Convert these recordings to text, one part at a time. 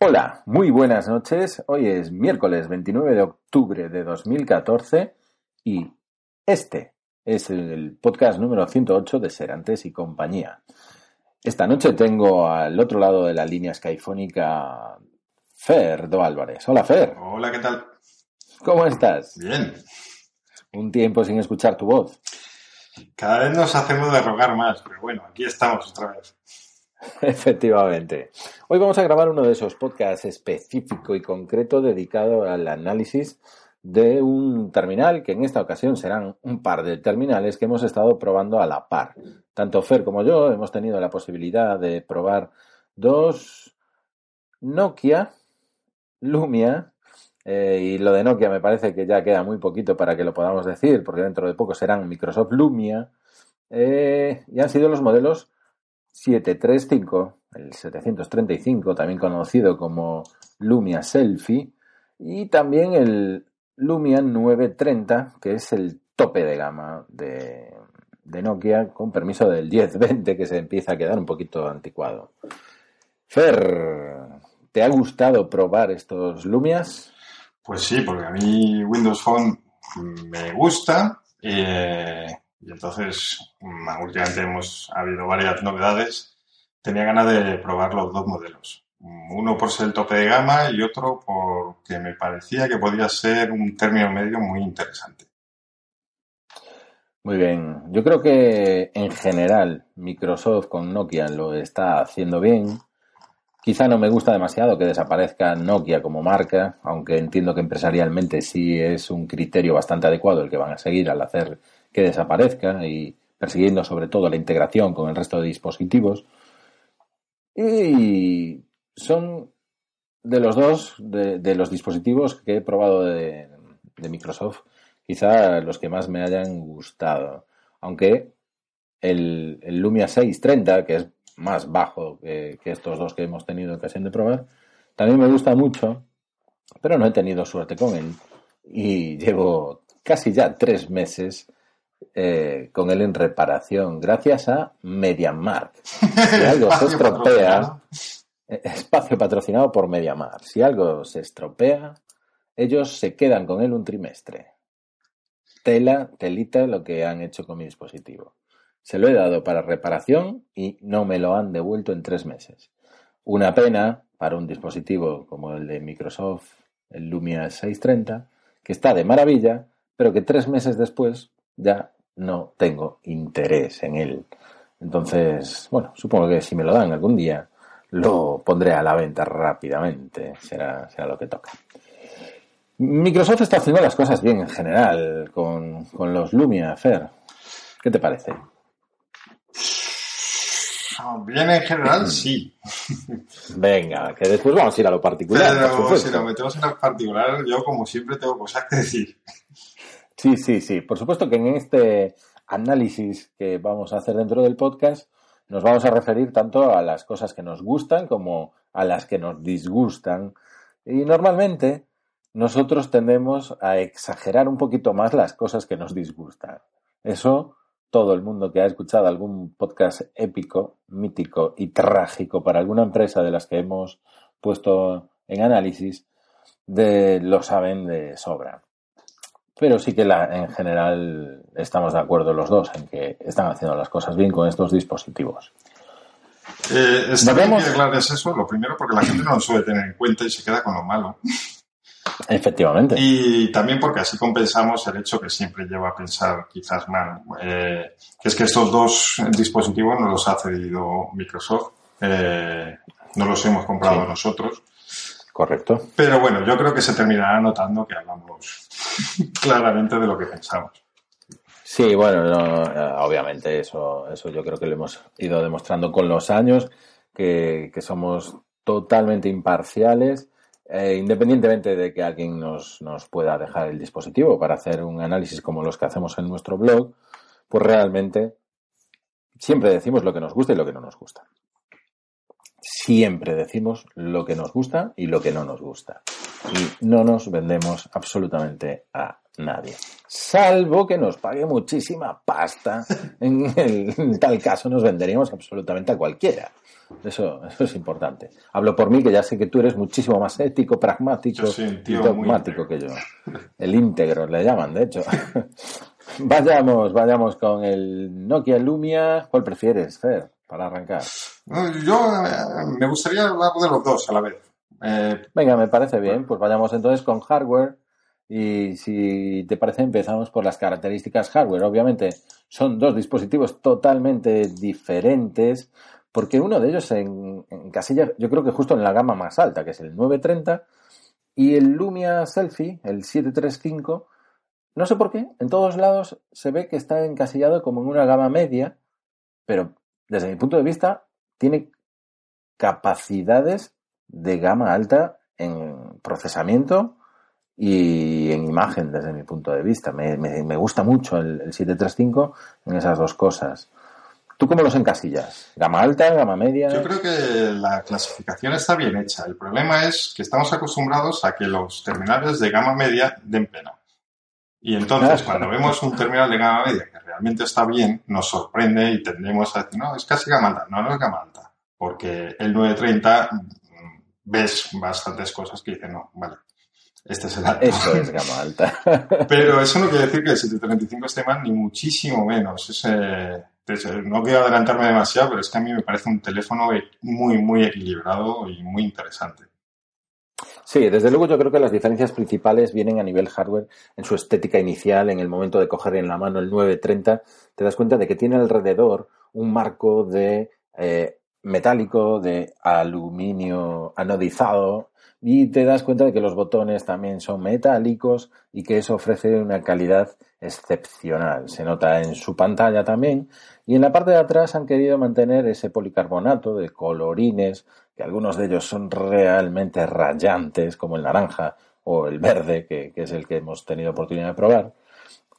Hola, muy buenas noches. Hoy es miércoles 29 de octubre de 2014 y este es el podcast número 108 de Serantes y compañía. Esta noche tengo al otro lado de la línea skyfónica Ferdo Álvarez. Hola Fer. Hola, ¿qué tal? ¿Cómo estás? Bien. Un tiempo sin escuchar tu voz. Cada vez nos hacemos de rogar más, pero bueno, aquí estamos otra vez. Efectivamente. Hoy vamos a grabar uno de esos podcasts específico y concreto dedicado al análisis de un terminal, que en esta ocasión serán un par de terminales que hemos estado probando a la par. Tanto Fer como yo hemos tenido la posibilidad de probar dos Nokia Lumia. eh, y lo de Nokia me parece que ya queda muy poquito para que lo podamos decir, porque dentro de poco serán Microsoft Lumia. eh, y han sido los modelos 735, el 735, también conocido como Lumia Selfie, y también el Lumia 930, que es el tope de gama de, de Nokia, con permiso del 1020, que se empieza a quedar un poquito anticuado. Fer, ¿te ha gustado probar estos Lumias? Pues sí, porque a mí Windows Phone me gusta eh, y entonces mm, últimamente hemos ha habido varias novedades. Tenía ganas de probar los dos modelos. Uno por ser el tope de gama y otro porque me parecía que podía ser un término medio muy interesante. Muy bien, yo creo que en general Microsoft con Nokia lo está haciendo bien. Quizá no me gusta demasiado que desaparezca Nokia como marca, aunque entiendo que empresarialmente sí es un criterio bastante adecuado el que van a seguir al hacer que desaparezca y persiguiendo sobre todo la integración con el resto de dispositivos. Y son de los dos, de, los dispositivos que he probado de, Microsoft, quizá los que más me hayan gustado. Aunque el, Lumia 630, que es más bajo que, estos dos que hemos tenido ocasión de probar, también me gusta mucho, pero no he tenido suerte con él. Y llevo casi ya tres meses eh, con él en reparación, gracias a MediaMark. Si algo se estropea, eh, espacio patrocinado por MediaMark. Si algo se estropea, ellos se quedan con él un trimestre. Tela, telita, lo que han hecho con mi dispositivo. Se lo he dado para reparación y no me lo han devuelto en tres meses. Una pena para un dispositivo como el de Microsoft, el Lumia 630, que está de maravilla, pero que tres meses después ya no tengo interés en él. Entonces, bueno, supongo que si me lo dan algún día, lo pondré a la venta rápidamente. Será, será lo que toca. Microsoft está haciendo las cosas bien en general con, con los Lumia, Fer. ¿Qué te parece? Bien en general, sí. Venga, que después vamos a ir a lo particular. Pero si nos metemos en lo particular, yo como siempre tengo cosas que decir. Sí, sí, sí. Por supuesto que en este análisis que vamos a hacer dentro del podcast nos vamos a referir tanto a las cosas que nos gustan como a las que nos disgustan. Y normalmente nosotros tendemos a exagerar un poquito más las cosas que nos disgustan. Eso todo el mundo que ha escuchado algún podcast épico, mítico y trágico para alguna empresa de las que hemos puesto en análisis, de, lo saben de sobra. Pero sí que la, en general estamos de acuerdo los dos en que están haciendo las cosas bien con estos dispositivos. Eh, está bien que eso, lo primero porque la gente no lo suele tener en cuenta y se queda con lo malo. Efectivamente. Y también porque así compensamos el hecho que siempre lleva a pensar quizás mal, eh, que es que estos dos dispositivos no los ha cedido Microsoft, eh, no los hemos comprado sí. nosotros. Correcto. Pero bueno, yo creo que se terminará notando que hablamos claramente de lo que pensamos. Sí, bueno, no, obviamente eso, eso yo creo que lo hemos ido demostrando con los años, que, que somos totalmente imparciales eh, independientemente de que alguien nos, nos, pueda dejar el dispositivo para hacer un análisis como los que hacemos en nuestro blog, pues realmente siempre decimos lo que nos gusta y lo que no nos gusta. Siempre decimos lo que nos gusta y lo que no nos gusta. Y no nos vendemos absolutamente a Nadie. Salvo que nos pague muchísima pasta. En, en tal caso nos venderíamos absolutamente a cualquiera. Eso, eso es importante. Hablo por mí, que ya sé que tú eres muchísimo más ético, pragmático y dogmático que yo. El íntegro le llaman, de hecho. vayamos, vayamos con el Nokia Lumia. ¿Cuál prefieres, Fer, para arrancar? Yo eh, me gustaría hablar de los dos a la vez. Eh, Venga, me parece bien. Pues vayamos entonces con hardware. Y si te parece, empezamos por las características hardware. Obviamente, son dos dispositivos totalmente diferentes porque uno de ellos se encasilla, yo creo que justo en la gama más alta, que es el 930, y el Lumia Selfie, el 735, no sé por qué, en todos lados se ve que está encasillado como en una gama media, pero desde mi punto de vista tiene capacidades de gama alta en procesamiento y en imagen desde mi punto de vista. Me, gusta mucho el, el 735 en esas dos cosas. ¿Tú cómo los encasillas? ¿Gama alta, gama media? Yo creo que la clasificación está bien hecha. El problema es que estamos acostumbrados a que los terminales de gama media den pena. Y entonces, cuando vemos un terminal de gama media que realmente está bien, nos sorprende y tendemos a decir, no, es casi gama alta. No, no es gama alta. Porque el 930 mm, ves bastantes cosas que dicen, no, vale, este es el alto. Eso es gama alta. Pero eso no quiere decir que el 735 esté mal, ni muchísimo menos. Es, no quiero adelantarme demasiado, pero es que a mí me parece un teléfono muy, muy equilibrado y muy interesante. Sí, desde luego yo creo que las diferencias principales vienen a nivel hardware, en su estética inicial, en el momento de coger en la mano el 930, te das cuenta de que tiene alrededor un marco de eh, metálico, de aluminio anodizado, y te das cuenta de que los botones también son metálicos y que eso ofrece una calidad excepcional. Se nota en su pantalla también y en la parte de atrás han querido mantener ese policarbonato de colorines, que algunos de ellos son realmente rayantes, como el naranja o el verde, que, es el que hemos tenido oportunidad de probar.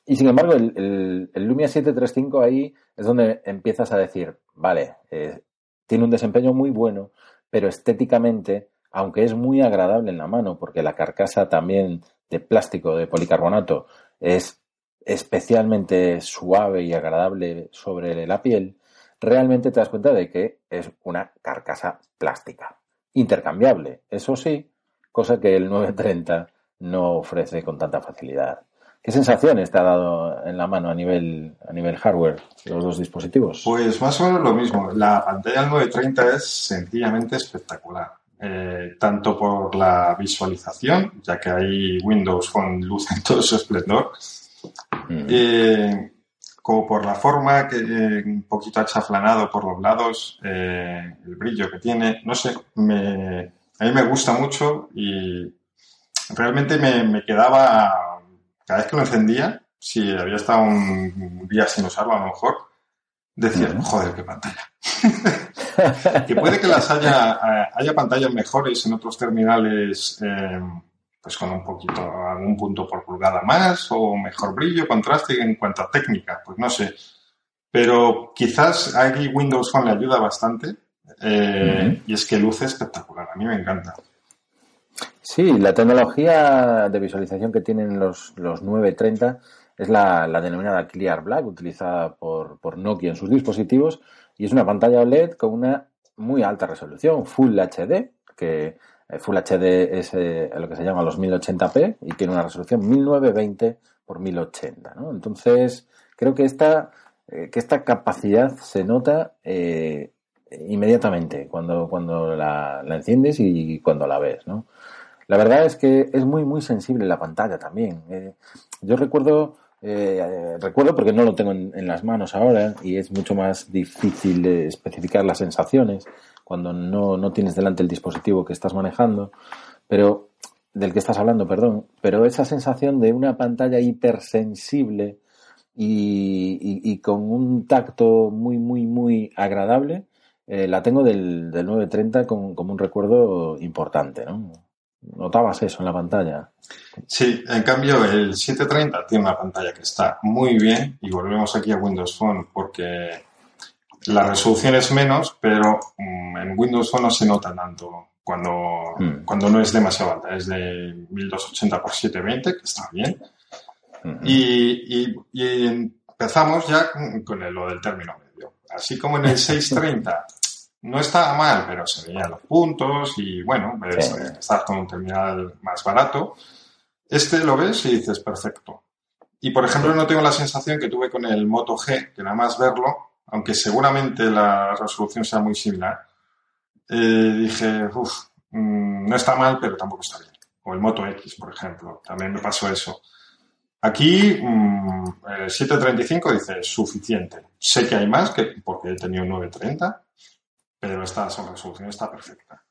Y sin embargo, el, Lumia 735 ahí es donde empiezas a decir, vale, eh, tiene un desempeño muy bueno, pero estéticamente, aunque es muy agradable en la mano, porque la carcasa también de plástico, de policarbonato, es especialmente suave y agradable sobre la piel, realmente te das cuenta de que es una carcasa plástica, intercambiable, eso sí, cosa que el 930 no ofrece con tanta facilidad. ¿Qué sensaciones te ha dado en la mano a nivel, a nivel hardware los dos dispositivos? Pues más o menos lo mismo. La pantalla del 930 es sencillamente espectacular. Eh, tanto por la visualización, ya que hay Windows con luz en todo su esplendor, Mm. Eh, como por la forma, que eh, un poquito achaflanado por los lados, eh, el brillo que tiene, no sé, me, a mí me gusta mucho y realmente me, quedaba, cada vez que lo encendía, si había estado un día sin usarlo a lo mejor, decía, joder, qué pantalla. que puede que las haya, haya pantallas mejores en otros terminales pues con un poquito, algún punto por pulgada más o mejor brillo, contraste en cuanto a técnica, pues no sé. Pero quizás aquí Windows Phone le ayuda bastante eh, y es que luce espectacular, a mí me encanta. Sí, la tecnología de visualización que tienen los, los 930 es la, denominada Clear Black, utilizada por, por Nokia en sus dispositivos, y es una pantalla OLED con una muy alta resolución, Full HD, que Full HD es eh, lo que se llama los 1080p y tiene una resolución 1920 por 1080. ¿no? Entonces, creo que esta, eh, que esta capacidad se nota inmediatamente cuando, cuando la, enciendes y cuando la ves. ¿no? La verdad es que es muy, muy sensible la pantalla también. yo recuerdo recuerdo porque no lo tengo en, las manos ahora y es mucho más difícil especificar las sensaciones, cuando no, no tienes delante el dispositivo que estás manejando, pero del que estás hablando, perdón, pero esa sensación de una pantalla hipersensible y, y, con un tacto muy, muy, muy agradable, eh, la tengo del, del 930 con, como un recuerdo importante, ¿no? ¿Notabas eso en la pantalla? Sí, en cambio el 730 tiene una pantalla que está muy bien y volvemos aquí a Windows Phone porque la resolución es menos, pero mm, en Windows Phone no se nota tanto cuando, hmm. cuando no es demasiado alta. Es de 1280 x 720, que está bien. y, empezamos ya con, lo del término medio. Así como en el 630 no estaba mal, pero se veían los puntos y bueno, ves, estar con un terminal más barato. Este lo ves y dices, perfecto. Y por ejemplo, no tengo la sensación que tuve con el Moto G, que nada más verlo, aunque seguramente la resolución sea muy similar, eh, dije, uff, mm, no está mal, pero tampoco está bien. O el Moto X, por ejemplo, también me pasó eso. Aquí, mm, el 735 dice suficiente. Sé que hay más, que, porque he tenido 930, pero esta resolución está perfecta.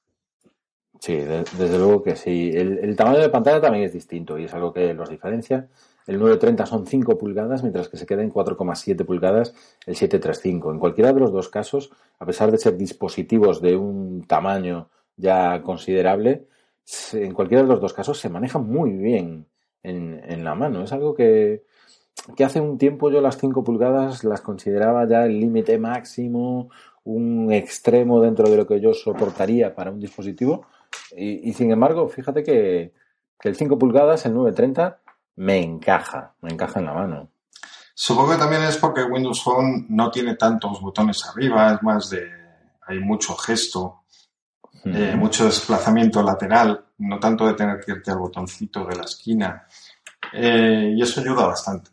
Sí, desde luego que sí. El, tamaño de pantalla también es distinto y es algo que los diferencia. El 930 son 5 pulgadas, mientras que se queda en 4,7 pulgadas el 735. En cualquiera de los dos casos, a pesar de ser dispositivos de un tamaño ya considerable, en cualquiera de los dos casos se maneja muy bien en, en la mano. Es algo que, que hace un tiempo yo las 5 pulgadas las consideraba ya el límite máximo, un extremo dentro de lo que yo soportaría para un dispositivo. Y, sin embargo, fíjate que, el 5 pulgadas, el 930, me encaja, me encaja en la mano. Supongo que también es porque Windows Phone no tiene tantos botones arriba, es más de. hay mucho gesto, eh, mucho desplazamiento lateral, no tanto de tener que irte al botoncito de la esquina. Eh, y eso ayuda bastante.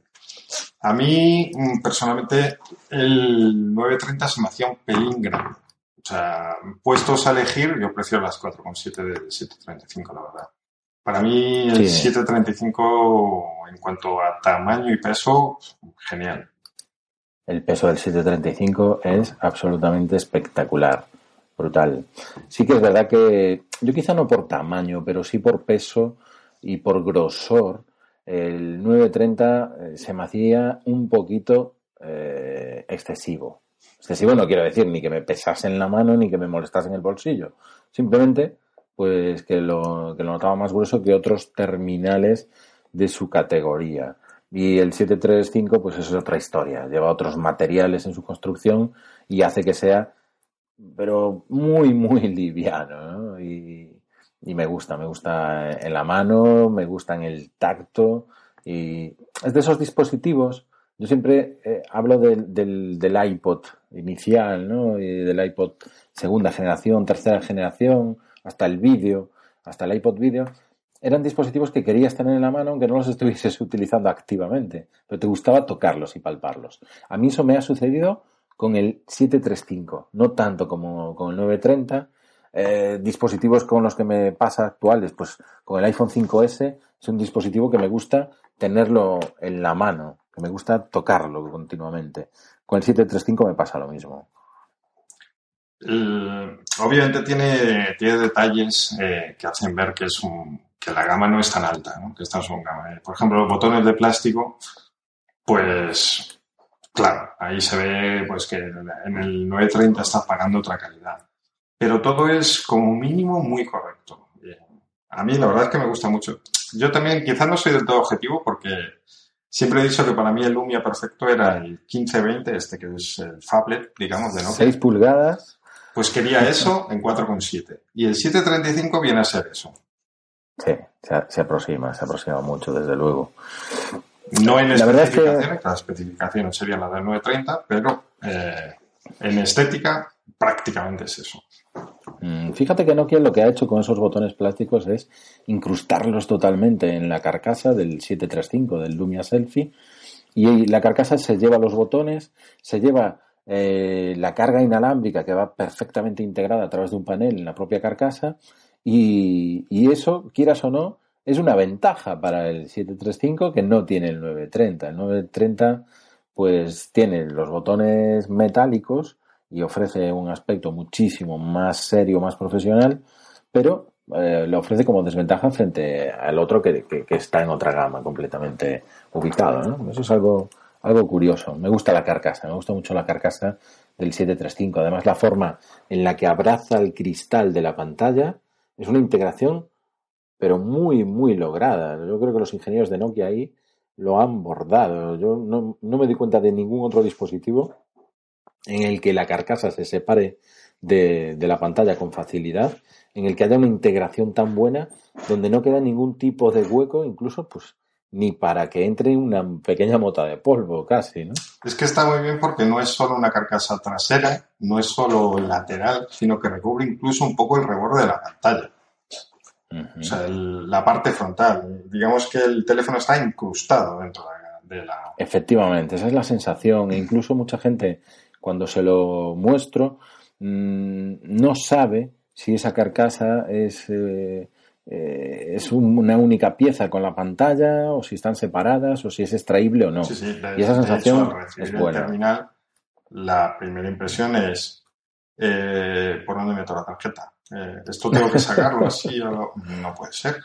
A mí, mm, personalmente, el 930 se me hacía un pelín grande. O sea, puestos a elegir, yo prefiero las 4,7 del 735, la verdad. Para mí, el 735, en cuanto a tamaño y peso, genial. El peso del 735 es absolutamente espectacular, brutal. Sí que es verdad que yo quizá no por tamaño, pero sí por peso y por grosor, el 930 eh, se me hacía un poquito eh, excesivo. Excesivo no quiero decir ni que me pesase en la mano ni que me molestase en el bolsillo. Simplemente, pues que lo, que lo notaba más grueso que otros terminales de su categoría. Y el 735, pues eso es otra historia. Lleva otros materiales en su construcción y hace que sea, pero muy, muy liviano. Y, y me gusta, me gusta en la mano, me gusta en el tacto y es de esos dispositivos. Yo siempre eh, hablo del, del, iPod inicial, ¿no? Y del iPod segunda generación, tercera generación, hasta el vídeo, hasta el iPod vídeo. Eran dispositivos que querías tener en la mano aunque no los estuvieses utilizando activamente, pero te gustaba tocarlos y palparlos. A mí eso me ha sucedido con el 735, no tanto como con el 930, eh, dispositivos con los que me pasa actuales, pues con el iPhone 5S es un dispositivo que me gusta tenerlo en la mano, que me gusta tocarlo continuamente. Con el 735 me pasa lo mismo. obviamente tiene, tiene detalles eh, que hacen ver que es un, que la gama no es tan alta, que esta es una gama. Por ejemplo, los botones de plástico, pues claro, ahí se ve pues que en el 930 está pagando otra calidad pero todo es como mínimo muy correcto. A mí la verdad es que me gusta mucho. Yo también quizás no soy del todo objetivo porque siempre he dicho que para mí el Lumia perfecto era el 1520, este que es el Fablet, digamos, de Nokia. 6 pulgadas. Pues quería eso en 4,7. Y el 735 viene a ser eso. Sí, se, aproxima, se aproxima mucho, desde luego. No en la especificaciones, es que... las especificaciones serían las del 930, pero eh, en estética prácticamente es eso. Mm, fíjate que Nokia lo que ha hecho con esos botones plásticos es incrustarlos totalmente en la carcasa del 735, del Lumia Selfie, y la carcasa se lleva los botones, se lleva eh, la carga inalámbrica que va perfectamente integrada a través de un panel en la propia carcasa, y, y eso, quieras o no, es una ventaja para el 735 que no tiene el 930. El 930 pues tiene los botones metálicos y ofrece un aspecto muchísimo más serio, más profesional, pero eh, le ofrece como desventaja frente al otro que, está en otra gama completamente ubicado. Eso es algo, algo curioso. Me gusta la carcasa, me gusta mucho la carcasa del 735. Además, la forma en la que abraza el cristal de la pantalla es una integración, pero muy, muy lograda. Yo creo que los ingenieros de Nokia ahí lo han bordado. Yo no, no me di cuenta de ningún otro dispositivo en el que la carcasa se separe de, la pantalla con facilidad, en el que haya una integración tan buena, donde no queda ningún tipo de hueco, incluso pues ni para que entre una pequeña mota de polvo, casi, ¿no? Es que está muy bien porque no es solo una carcasa trasera, no es solo lateral, sino que recubre incluso un poco el reborde de la pantalla. O sea, la parte frontal. Digamos que el teléfono está incrustado dentro de la... Efectivamente, esa es la sensación. E incluso mucha gente, cuando se lo muestro, mm, no sabe si esa carcasa es, eh, eh, es una única pieza con la pantalla o si están separadas o si es extraíble o no. y esa sensación es buena. terminal, la primera impresión es eh, ¿por dónde meto la tarjeta? Eh, ¿Esto tengo que sacarlo así o no puede ser?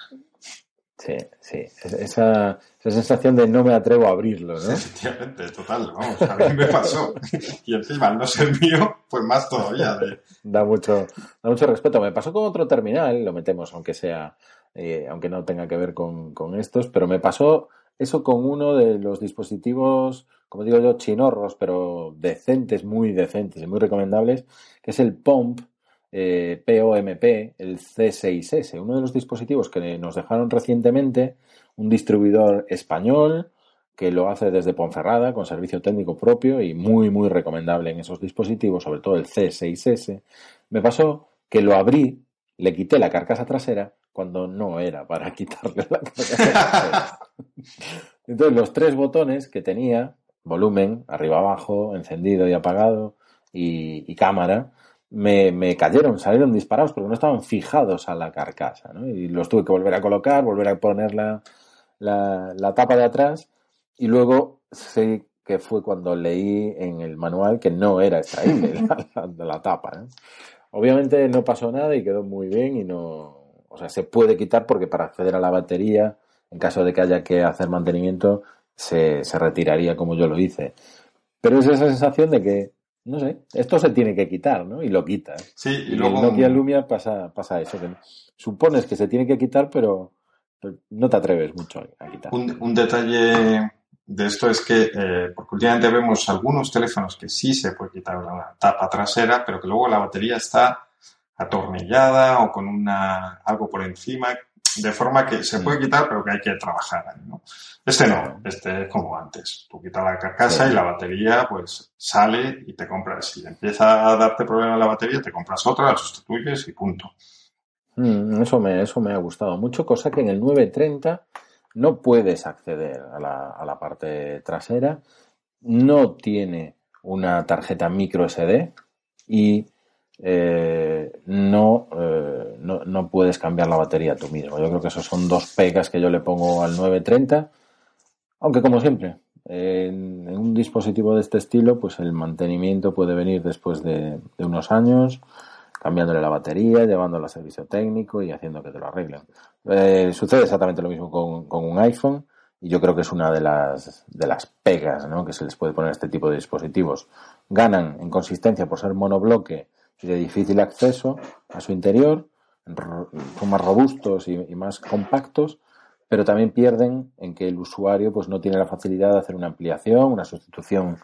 Sí, sí. Esa, esa, sensación de no me atrevo a abrirlo, ¿no? efectivamente, total. Vamos, a mí me pasó. Y encima, al no ser mío, pues más todavía. Da, mucho, da mucho respeto. Me pasó con otro terminal, lo metemos, aunque sea, eh, aunque no tenga que ver con, con estos, pero me pasó eso con uno de los dispositivos, como digo yo, chinorros, pero decentes, muy decentes y muy recomendables, que es el POMP, eh, POMP, el C6S, uno de los dispositivos que nos dejaron recientemente, un distribuidor español que lo hace desde Ponferrada con servicio técnico propio y muy, muy recomendable en esos dispositivos, sobre todo el C6S. Me pasó que lo abrí, le quité la carcasa trasera cuando no era para quitarle la carcasa Entonces los tres botones que tenía, volumen, arriba abajo, encendido y apagado y, cámara, me, me, cayeron, salieron disparados porque no estaban fijados a la carcasa. ¿no? Y los tuve que volver a colocar, volver a poner la, la, tapa de atrás y luego sé que fue cuando leí en el manual que no era extraíble la, la, tapa. Obviamente no pasó nada y quedó muy bien y no, o sea, se puede quitar porque para acceder a la batería, en caso de que haya que hacer mantenimiento, se, se retiraría como yo lo hice. Pero es esa sensación de que, no sé, esto se tiene que quitar, ¿no? Y lo quitas. Sí, y, luego... En Nokia Lumia pasa, pasa eso, que supones que se tiene que quitar, pero no te atreves mucho a quitar. Un, un detalle de esto es que, eh, porque últimamente vemos algunos teléfonos que sí se puede quitar la tapa trasera, pero que luego la batería está atornillada o con una, algo por encima, de forma que se puede quitar, pero que hay que trabajar ahí, ¿no? Este no, este es como antes. Tú quitas la carcasa y la batería pues sale y te compras. Si empieza a darte problema la batería, te compras otra, la sustituyes y punto. Mm, eso, me, eso me ha gustado mucho, cosa que en el 930 no puedes acceder a la, a la parte trasera, no tiene una tarjeta micro SD y eh, no, eh, no, no, puedes cambiar la batería tú mismo. Yo creo que esos son dos pegas que yo le pongo al 930, aunque como siempre, en, un dispositivo de este estilo, pues el mantenimiento puede venir después de, unos años, cambiándole la batería, llevándolo a servicio técnico y haciendo que te lo arreglen. Eh, sucede exactamente lo mismo con, con, un iPhone y yo creo que es una de las, de las pegas ¿no? que se les puede poner a este tipo de dispositivos. Ganan en consistencia por ser monobloque de difícil acceso a su interior, son más robustos y, más compactos, pero también pierden en que el usuario pues no tiene la facilidad de hacer una ampliación, una sustitución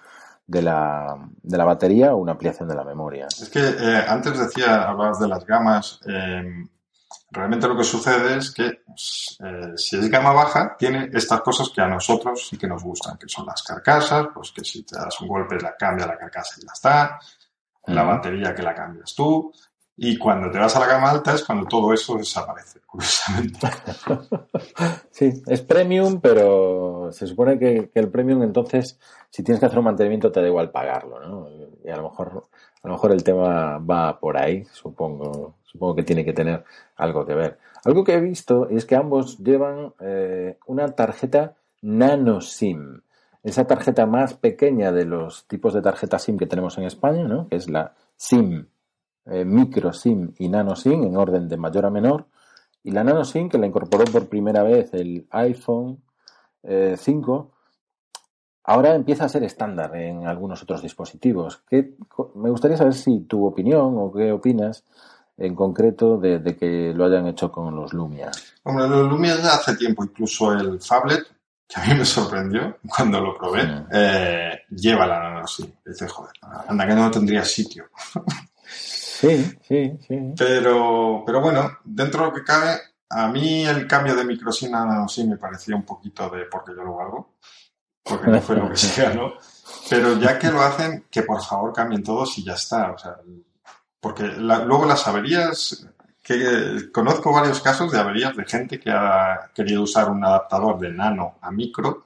de la, de la batería o una ampliación de la memoria. Es que eh, antes decía, hablabas de las gamas, em, realmente lo que sucede es que eh, si es gama baja, tiene estas cosas que a nosotros sí que nos gustan, que son las carcasas, pues que si te das un golpe la cambia la carcasa y ya está, la batería que la cambias tú. Y cuando te vas a la gama alta es cuando todo eso desaparece, curiosamente. Sí, es premium, pero se supone que, el premium entonces, si tienes que hacer un mantenimiento, te da igual pagarlo, ¿no? Y a lo mejor, a lo mejor el tema va por ahí, supongo, supongo que tiene que tener algo que ver. Algo que he visto es que ambos llevan eh, una tarjeta nano SIM esa tarjeta más pequeña de los tipos de tarjeta SIM que tenemos en España, ¿no? que es la SIM, eh, micro SIM y nano SIM en orden de mayor a menor. Y la nano SIM que la incorporó por primera vez el iPhone 5, eh, ahora empieza a ser estándar en algunos otros dispositivos. me gustaría saber si tu opinión o qué opinas en concreto de, que lo hayan hecho con los Lumia. Hombre, los Lumia hace tiempo, incluso el Fablet que a mí me sorprendió cuando lo probé, eh, lleva la nano así. Dice, joder, anda que no tendría sitio. Sí, sí, sí. Pero, pero bueno, dentro de lo que cabe, a mí el cambio de microSIM a sí me parecía un poquito de porque yo lo hago, porque no fue lo que sea, ¿no? Pero ya que lo hacen, que por favor cambien todos y ya está. O sea, porque luego las averías, que conozco varios casos de averías de gente que ha querido usar un adaptador de nano a micro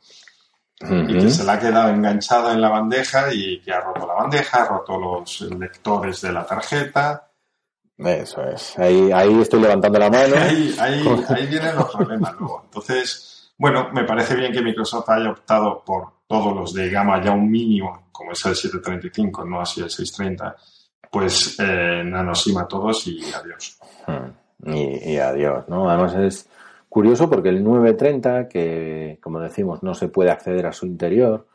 y que se le ha quedado enganchado en la bandeja y que ha roto la bandeja, ha roto los lectores de la tarjeta. Eso es. Ahí, ahí estoy levantando la mano. Ahí, ahí, ahí vienen los problemas luego. Entonces, bueno, me parece bien que Microsoft haya optado por todos los de gama ya un mínimo, como es el 735, no así el 630, pues eh, nanosima todos y adiós. Hmm. Y, y, adiós, ¿no? Además es curioso porque el 930, que como decimos no se puede acceder a su interior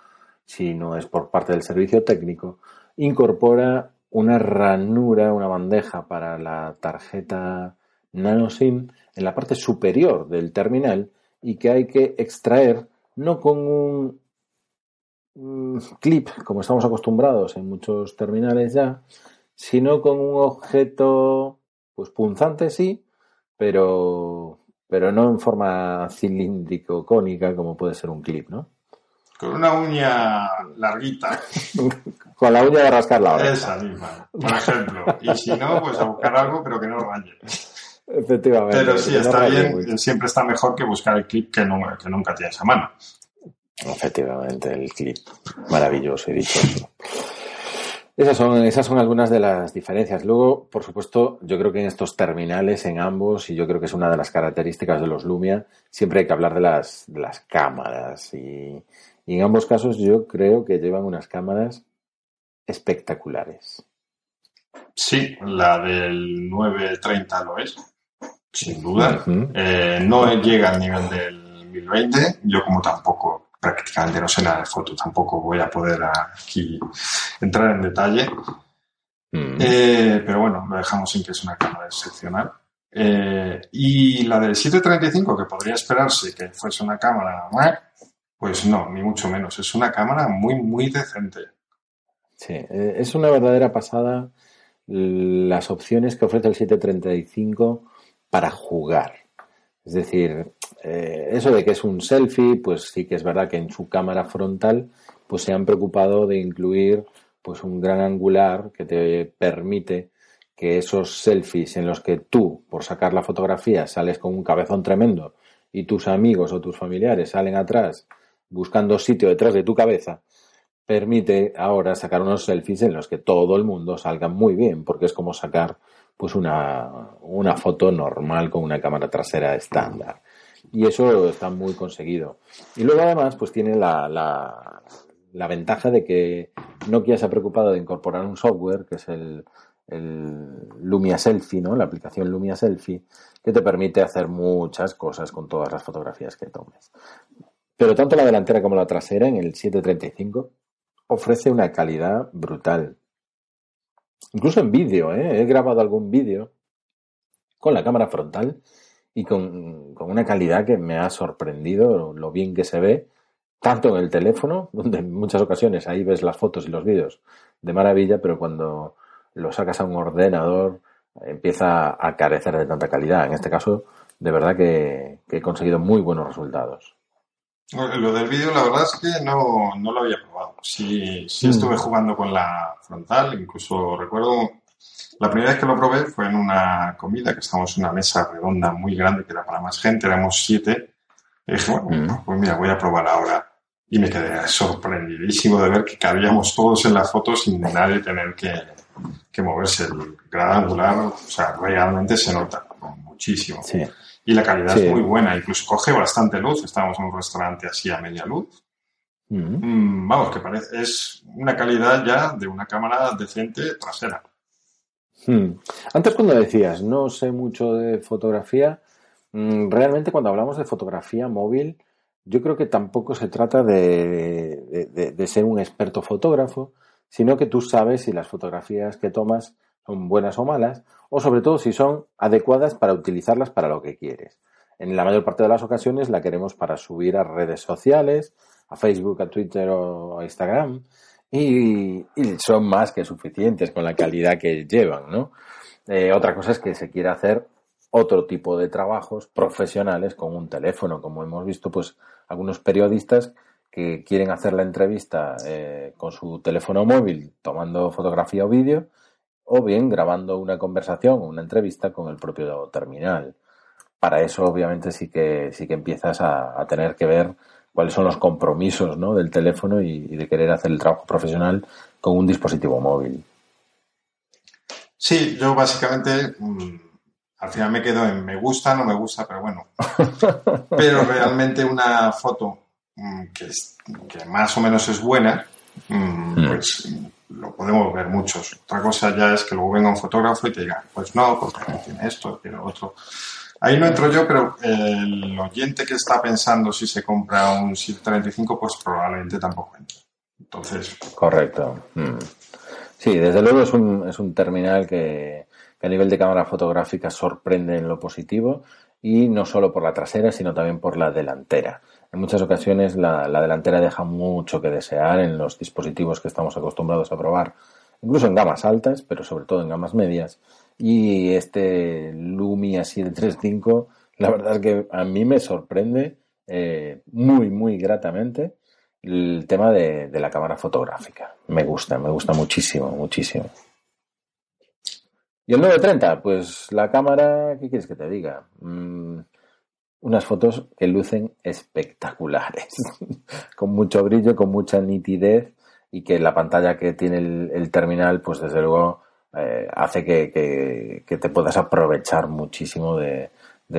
si no es por parte del servicio técnico, incorpora una ranura, una bandeja para la tarjeta NanoSIM en la parte superior del terminal y que hay que extraer no con un Mm, clip, como estamos acostumbrados en muchos terminales ya, sino con un objeto, pues punzante sí, pero, pero no en forma cilíndrico-cónica como puede ser un clip, ¿no? Con una uña larguita. con la uña de rascar la oreja. Esa misma, por ejemplo. Y si no, pues a buscar algo, pero que no raye. Efectivamente. Pero sí, está bien, siempre está mejor que buscar el clip que, que nunca tienes a mano. Efectivamente, el clip maravilloso y dichoso. Esas son, esas son algunas de las diferencias. Luego, por supuesto, yo creo que en estos terminales, en ambos, y yo creo que es una de las características de los Lumia, siempre hay que hablar de las, de las cámaras. Y, y en ambos casos yo creo que llevan unas cámaras espectaculares. Sí, la del 930 lo es, sin duda. eh, no llega al nivel del 1020, yo como tampoco prácticamente no sé nada de foto, tampoco voy a poder aquí entrar en detalle. Mm. Eh, pero bueno, lo dejamos en que es una cámara excepcional. Eh, y la del 735, que podría esperarse que fuese una cámara, pues no, ni mucho menos. Es una cámara muy, muy decente. Sí, eh, es una verdadera pasada las opciones que ofrece el 735 para jugar. Es decir, eh, eso de que es un selfie, pues sí que es verdad que en su cámara frontal pues se han preocupado de incluir pues un gran angular que te permite que esos selfies en los que tú, por sacar la fotografía, sales con un cabezón tremendo y tus amigos o tus familiares salen atrás buscando sitio detrás de tu cabeza, permite ahora sacar unos selfies en los que todo el mundo salga muy bien, porque es como sacar pues una, una foto normal con una cámara trasera estándar. Y eso está muy conseguido. Y luego además pues tiene la, la, la ventaja de que Nokia se ha preocupado de incorporar un software que es el, el Lumia Selfie, ¿no? La aplicación Lumia Selfie, que te permite hacer muchas cosas con todas las fotografías que tomes. Pero tanto la delantera como la trasera en el 735 ofrece una calidad brutal. Incluso en vídeo, ¿eh? he grabado algún vídeo con la cámara frontal y con, con, una calidad que me ha sorprendido lo bien que se ve, tanto en el teléfono, donde en muchas ocasiones ahí ves las fotos y los vídeos de maravilla, pero cuando lo sacas a un ordenador empieza a carecer de tanta calidad. En este caso, de verdad que, que he conseguido muy buenos resultados. Lo del vídeo, la verdad es que no, no lo había probado. Sí, sí estuve mm. jugando con la frontal, incluso recuerdo la primera vez que lo probé fue en una comida, que estábamos en una mesa redonda muy grande, que era para más gente, éramos siete. Y dije, bueno, mm. pues mira, voy a probar ahora. Y me quedé sorprendidísimo de ver que cabíamos todos en la foto sin nadie tener que, que moverse. El gran angular, o sea, realmente se nota muchísimo. Sí y la calidad es muy buena, incluso coge bastante luz, estábamos en un restaurante así a media luz. Mm. Mm, vamos, que parece, es una calidad ya de una cámara decente trasera. Hmm. Antes cuando decías, no sé mucho de fotografía, mm, realmente cuando hablamos de fotografía móvil, yo creo que tampoco se trata de, de, ser un experto fotógrafo, sino que tú sabes si las fotografías que tomas son buenas o malas, o sobre todo si son adecuadas para utilizarlas para lo que quieres. En la mayor parte de las ocasiones la queremos para subir a redes sociales, a Facebook, a Twitter o a Instagram, y, son más que suficientes con la calidad que llevan, ¿no? Eh, otra cosa es que se quiera hacer otro tipo de trabajos profesionales con un teléfono, como hemos visto, pues algunos periodistas que quieren hacer la entrevista eh, con su teléfono móvil tomando fotografía o vídeo o bien grabando una conversación o una entrevista con el propio terminal. Para eso, obviamente, sí que, sí que empiezas a, tener que ver cuáles son los compromisos ¿no? del teléfono y, de querer hacer el trabajo profesional con un dispositivo móvil. Sí, yo básicamente mm, al final me quedo en me gusta, no me gusta, pero bueno. pero realmente una foto mm, que, que, más o menos es buena, mm, pues lo podemos ver muchos. Otra cosa ya es que luego venga un fotógrafo y te diga, pues no, porque tiene esto, tiene otro. Ahí no entro yo, pero el oyente que está pensando si se compra un 735, pues probablemente tampoco entre. Entonces. Correcto. Hmm. Sí, desde luego es un, es un terminal que, a nivel de cámara fotográfica sorprende en lo positivo y no solo por la trasera, sino también por la delantera. En muchas ocasiones la, delantera deja mucho que desear en los dispositivos que estamos acostumbrados a probar, incluso en gamas altas, pero sobre todo en gamas medias. Y este Lumia 735, la verdad es que a mí me sorprende eh, muy, muy gratamente el tema de, de la cámara fotográfica. Me gusta, me gusta muchísimo, muchísimo. Y el 930, pues la cámara, ¿qué quieres que te diga? Mm, unas fotos que lucen espectaculares, con mucho brillo, con mucha nitidez y que la pantalla que tiene el, terminal, pues desde luego eh, hace que, te puedas aprovechar muchísimo de,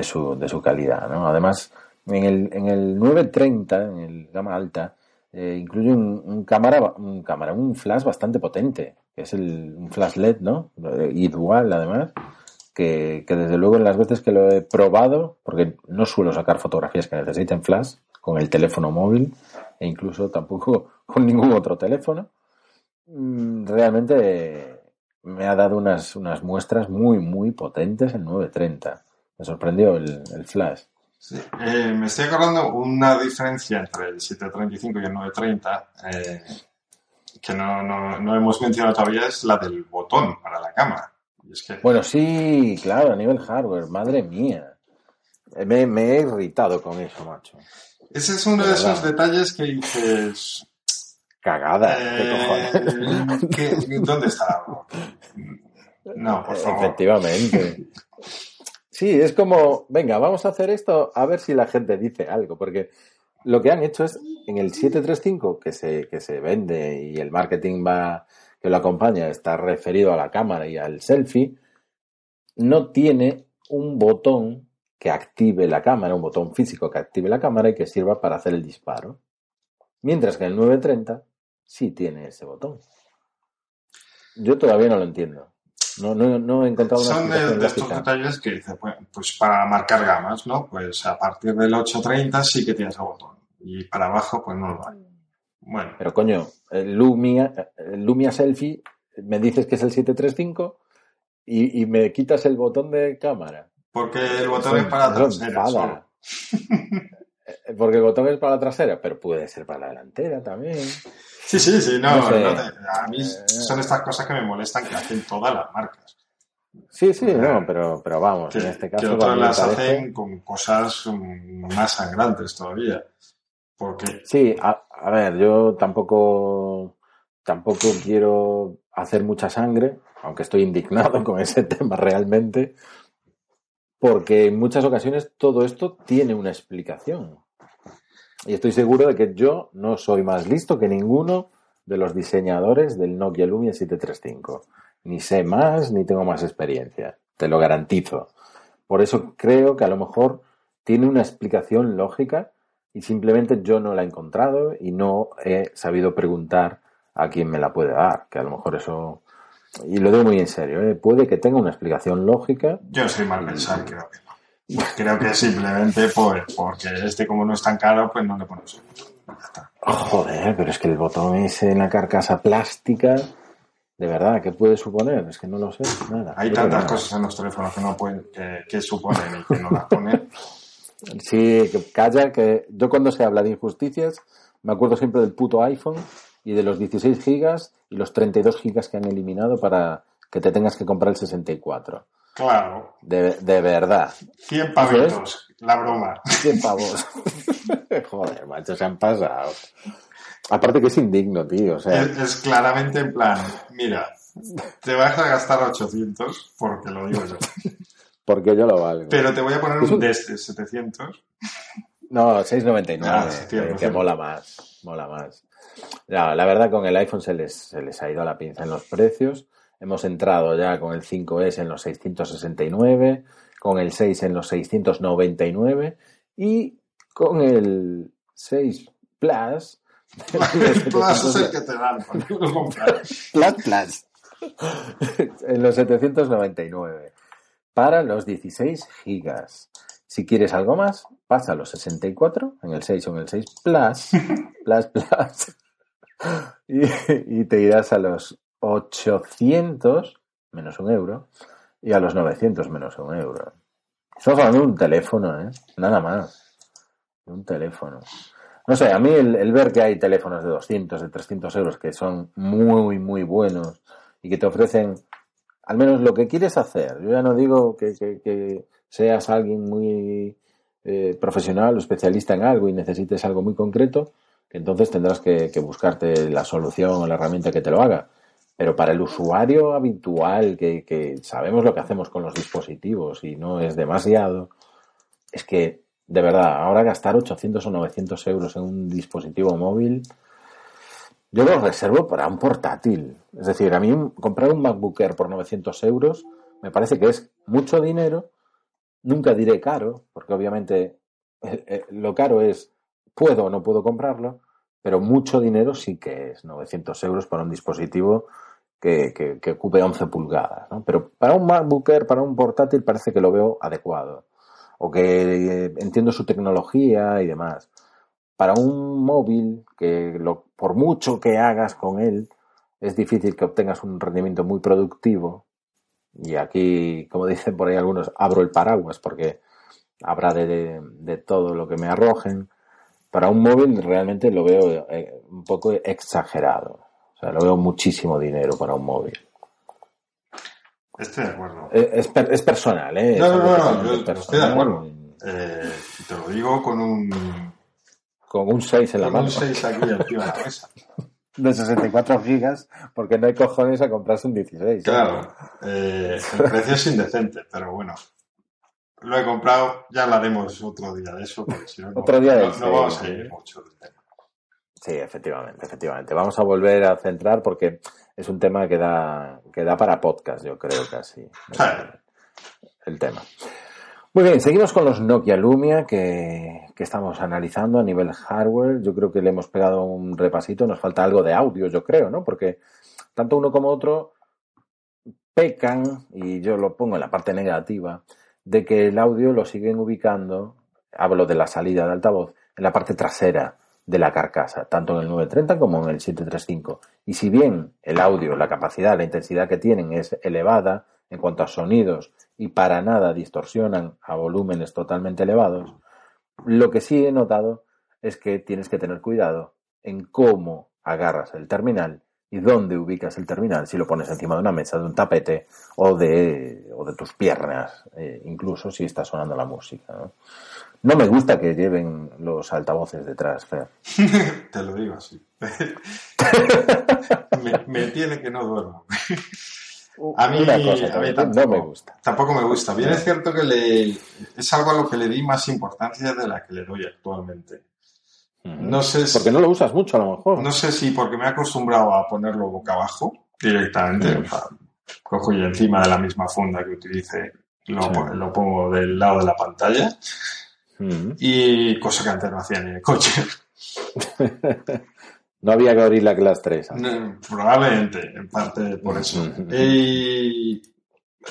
su, de su calidad. ¿no? Además, en el, en el 930, en el gama alta, eh, incluye un, cámara, un cámara, un flash bastante potente, que es el, un flash LED, ¿no? Y dual, además, que, desde luego en las veces que lo he probado, porque no suelo sacar fotografías que necesiten flash con el teléfono móvil e incluso tampoco con ningún otro teléfono, mm, realmente me ha dado unas, unas muestras muy, muy potentes el 930. Me sorprendió el, el flash. Sí. Eh, me estoy acordando una diferencia entre el 735 y el 930 eh, que no, no, hemos mencionado todavía es la del botón para la cámara. Bueno, sí, claro, a nivel hardware, madre mía. Me, he irritado con eso, macho. Ese es uno de, esos detalles que dices... Cagada, ¿qué eh, ¿Dónde está? No, por favor. Efectivamente. Sí, es como, venga, vamos a hacer esto a ver si la gente dice algo, porque lo que han hecho es en el 735 que se, que se vende y el marketing va que lo acompaña está referido a la cámara y al selfie, no tiene un botón que active la cámara, un botón físico que active la cámara y que sirva para hacer el disparo. Mientras que el 930 sí tiene ese botón. Yo todavía no lo entiendo. No, no, no he encontrado una Son de, estos detalles que dice, pues para marcar gamas, ¿no? Pues a partir del 830 sí que tienes el botón. Y para abajo, pues no lo hay. Bueno. Pero coño, el Lumia, el Lumia Selfie, me dices que es el 735 y, y me quitas el botón de cámara. Porque el botón es, para trasera. Porque el botón es para la trasera, pero puede ser para la delantera también. Sí, sí, sí, no, a mí eh, son estas cosas que me molestan que hacen todas las marcas. Sí, sí, no, pero, pero vamos, en este caso. Que otras las hacen con cosas más sangrantes todavía. Porque... Sí, a, a, ver, yo tampoco, tampoco quiero hacer mucha sangre, aunque estoy indignado con ese tema realmente, porque en muchas ocasiones todo esto tiene una explicación. Y estoy seguro de que yo no soy más listo que ninguno de los diseñadores del Nokia Lumia 735. Ni sé más, ni tengo más experiencia. Te lo garantizo. Por eso creo que a lo mejor tiene una explicación lógica y simplemente yo no la he encontrado y no he sabido preguntar a quién me la puede dar. Que a lo mejor eso. Y lo digo muy en serio, ¿eh? puede que tenga una explicación lógica. Yo soy mal pensar, creo que Creo que simplemente pues, porque este como no es tan caro, pues no le pones el botón. Joder, pero es que el botón es en la carcasa plástica, de verdad, ¿qué puede suponer? Es que no lo sé, nada. Hay tantas cosas en los teléfonos que no pueden, que, suponen y que no las ponen. Sí, que calla, que yo cuando se habla de injusticias, me acuerdo siempre del puto iPhone y de los 16 gigas y los 32 gigas que han eliminado para que te tengas que comprar el 64. Claro. De, de verdad. 100 pavitos, la broma. 100 pavos. Joder, macho, se han pasado. Aparte que es indigno, tío. O sea, Es, es claramente en plan, mira, te vas a gastar 800, porque lo digo yo, porque yo lo valgo. pero te voy a poner un un- de este 700. No, 6.99, Ah, sí, tío, que, no que sé. mola más, mola más. No, la verdad con el iPhone se les, se les ha ido la pinza en los precios. Hemos entrado ya con el 5S en los 669, con el 6 en los 699 y con el 6 Plus. Plus es el que te dan cuando lo compras. Plus Plus. en los 799 para los 16 gigas. Si quieres algo más, pasa a los 64 en el 6 o en el 6 Plus, Plus, Plus, y, te irás a los 800 menos un euro y a los 900 menos un euro. Estamos hablando de un teléfono, ¿eh? Nada más. Un teléfono. No sé, a mí el, ver que hay teléfonos de 200, de 300 euros que son muy, muy buenos y que te ofrecen al menos lo que quieres hacer. Yo ya no digo que, seas alguien muy eh, profesional o especialista en algo y necesites algo muy concreto, entonces tendrás que, buscarte la solución o la herramienta que te lo haga. Pero para el usuario habitual, que, que sabemos lo que hacemos con los dispositivos y no es demasiado, es que, de verdad, ahora gastar 800 o 900 euros en un dispositivo móvil, yo lo reservo para un portátil. Es decir, a mí comprar un MacBook Air por 900 euros me parece que es mucho dinero. Nunca diré caro, porque obviamente eh, eh, lo caro es puedo o no puedo comprarlo, pero mucho dinero sí que es 900 euros para un dispositivo que, que- ocupe 11 pulgadas. ¿no? Pero para un MacBook Air, para un portátil, parece que lo veo adecuado. O que eh, entiendo su tecnología y demás para un móvil que lo, por mucho que hagas con él, es difícil que obtengas un rendimiento muy productivo. Y aquí, como dicen por ahí algunos, abro el paraguas porque habrá de- de todo lo que me arrojen. Para un móvil realmente lo veo eh, un poco exagerado. O sea, lo veo muchísimo dinero para un móvil. Estoy de acuerdo. Eh, Es, per- es personal, ¿eh? No, Es no, no, no, yo estoy de acuerdo. Eh, te lo digo con un, Con un 6 en la con mano. un 6 aquí encima de la mesa. de 64 gigas, porque no hay cojones a comprarse un 16. Claro, eh, el precio es indecente, pero bueno. Lo he comprado, ya hablaremos otro día de eso, porque si no, no, Otro día no, del no vamos a ir mucho del tema. Sí, efectivamente, efectivamente. Vamos a volver a centrar porque es un tema que da, que da para podcast, yo creo casi. El tema. Muy bien, seguimos con los Nokia Lumia que, que estamos analizando a nivel hardware. Yo creo que le hemos pegado un repasito. Nos falta algo de audio, yo creo, ¿no? Porque tanto uno como otro pecan, y yo lo pongo en la parte negativa, de que el audio lo siguen ubicando, hablo de la salida de altavoz, en la parte trasera de la carcasa, tanto en el 930 como en el 735. Y si bien el audio, la capacidad, la intensidad que tienen es elevada en cuanto a sonidos y para nada distorsionan a volúmenes totalmente elevados, lo que sí he notado es que tienes que tener cuidado en cómo agarras el terminal y dónde ubicas el terminal, si lo pones encima de una mesa, de un tapete o de, o de tus piernas, eh, incluso si está sonando la música. ¿no? No me gusta que lleven los altavoces detrás, Fer. Te lo digo así. me, me tiene que no duermo. A mí, Una cosa, a mí no tampoco, me gusta. tampoco me gusta. Bien es cierto que le, es algo a lo que le di más importancia de la que le doy actualmente. No sé si, Porque no lo usas mucho, a lo mejor. no sé si porque me he acostumbrado a ponerlo boca abajo directamente. O sea, cojo y encima de la misma funda que utilice lo, Sí. po- lo pongo del lado de la pantalla. Mm. Y cosa que antes no hacía ni en el coche. No había Gorilla Glass 3. antes. No, Probablemente, en parte por eso. Y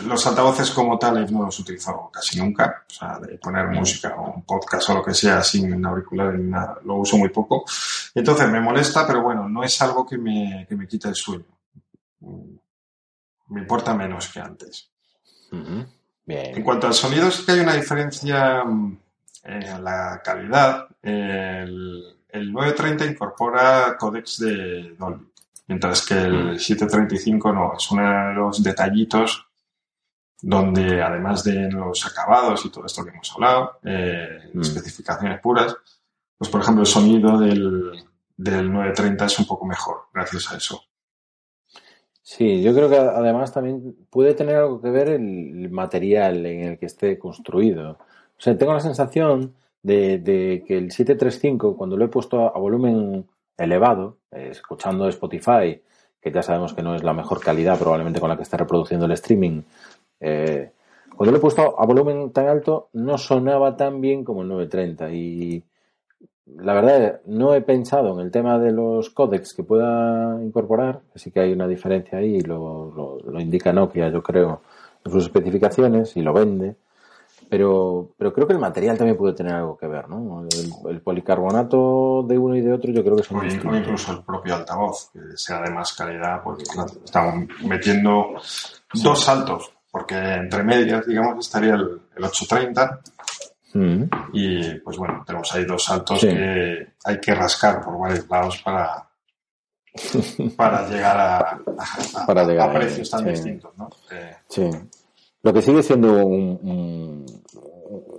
los altavoces como tales no los utilizo casi nunca. O sea, de poner música o un podcast o lo que sea sin auriculares ni nada, lo uso muy poco. Entonces me molesta, pero bueno, no es algo que me, que me quite el sueño. Me importa menos que antes. Bien. En cuanto al sonido, sí que hay una diferencia mm, en la calidad. El, el 930 incorpora códex de Dolby, mientras que el 735 no. Es uno de los detallitos donde además de los acabados y todo esto que hemos hablado, eh, Mm. especificaciones puras, pues por ejemplo el sonido del, del 930 es un poco mejor gracias a eso. Sí, yo creo que además también puede tener algo que ver el material en el que esté construido. O sea, tengo la sensación de, de que el 735, cuando lo he puesto a, a volumen elevado, eh, escuchando Spotify, que ya sabemos que no es la mejor calidad probablemente con la que está reproduciendo el streaming, eh, cuando lo he puesto a volumen tan alto no sonaba tan bien como el 930 y la verdad no he pensado en el tema de los códecs que pueda incorporar, que sí que hay una diferencia ahí, lo, lo, lo indica Nokia, yo creo, en sus especificaciones y lo vende. Pero, pero creo que el material también puede tener algo que ver, ¿no? El, el policarbonato de uno y de otro yo creo que son O, o distintos. incluso el propio altavoz, que sea de más calidad, porque claro, estamos metiendo dos saltos, porque entre medias, digamos, estaría el, el 830 Mm. y pues bueno, tenemos ahí dos saltos Sí. que hay que rascar por varios lados para, para llegar a, a- Para llegar a precios tan sí. distintos, ¿no? Eh, Sí. Lo que sigue siendo un, un-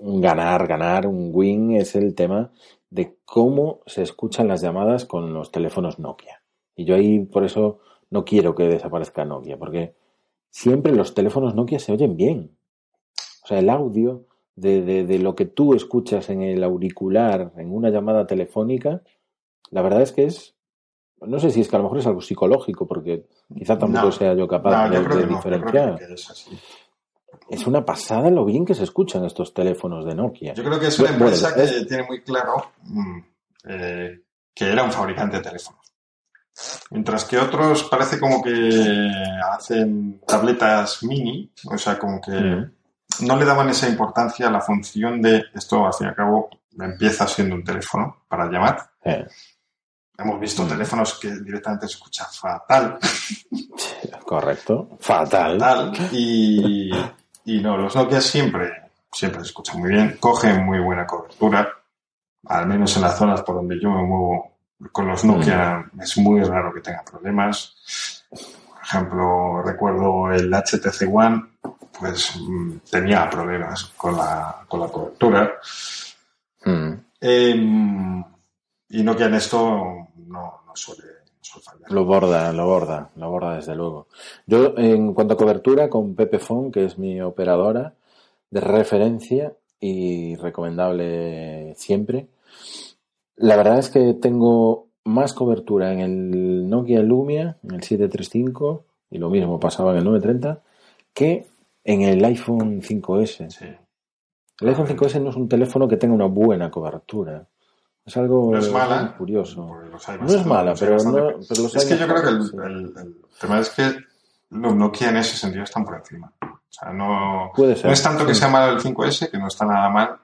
un ganar, ganar, un win es el tema de cómo se escuchan las llamadas con los teléfonos Nokia. Y yo ahí por eso no quiero que desaparezca Nokia, porque siempre los teléfonos Nokia se oyen bien. O sea, el audio de, de- de lo que tú escuchas en el auricular en una llamada telefónica, la verdad es que es, no sé si es que a lo mejor es algo psicológico, porque quizá tampoco No. sea yo capaz no, yo de, que no, diferenciar. que es una pasada lo bien que se escuchan estos teléfonos de Nokia. Yo creo que es una Bueno, empresa que es- tiene muy claro mm, eh, que era un fabricante de teléfonos. Mientras que otros parece como que hacen tabletas mini, o sea, como que Mm. no le daban esa importancia a la función de esto, al fin y al cabo, empieza siendo un teléfono para llamar. Eh, Hemos visto Mm. teléfonos que directamente se escucha fatal, correcto. Fatal. fatal, y, y no, los Nokia siempre, siempre se escuchan muy bien, cogen muy buena cobertura, al menos en las zonas por donde yo me muevo con los Nokia es muy raro que tenga problemas. Por ejemplo, recuerdo el HTC One, pues mm, tenía problemas con la, con la cobertura. Mm. Em, y Nokia en esto no, no suele. Lo borda, lo borda, lo borda desde luego. Yo, en cuanto a cobertura, con Pepephone, que es mi operadora de referencia y recomendable siempre, la verdad es que tengo más cobertura en el Nokia Lumia, en el 735, y lo mismo pasaba en el 930, que en el iPhone 5S. Sí. El iPhone 5S no es un teléfono que tenga una buena cobertura. Es algo No es mala, curioso. No es mala, pero, no, pero los Es que yo creo que el, tema es que los Nokia en ese sentido están por encima. O sea, no, Puede ser. no es tanto que sea malo el 5S, que no está nada mal.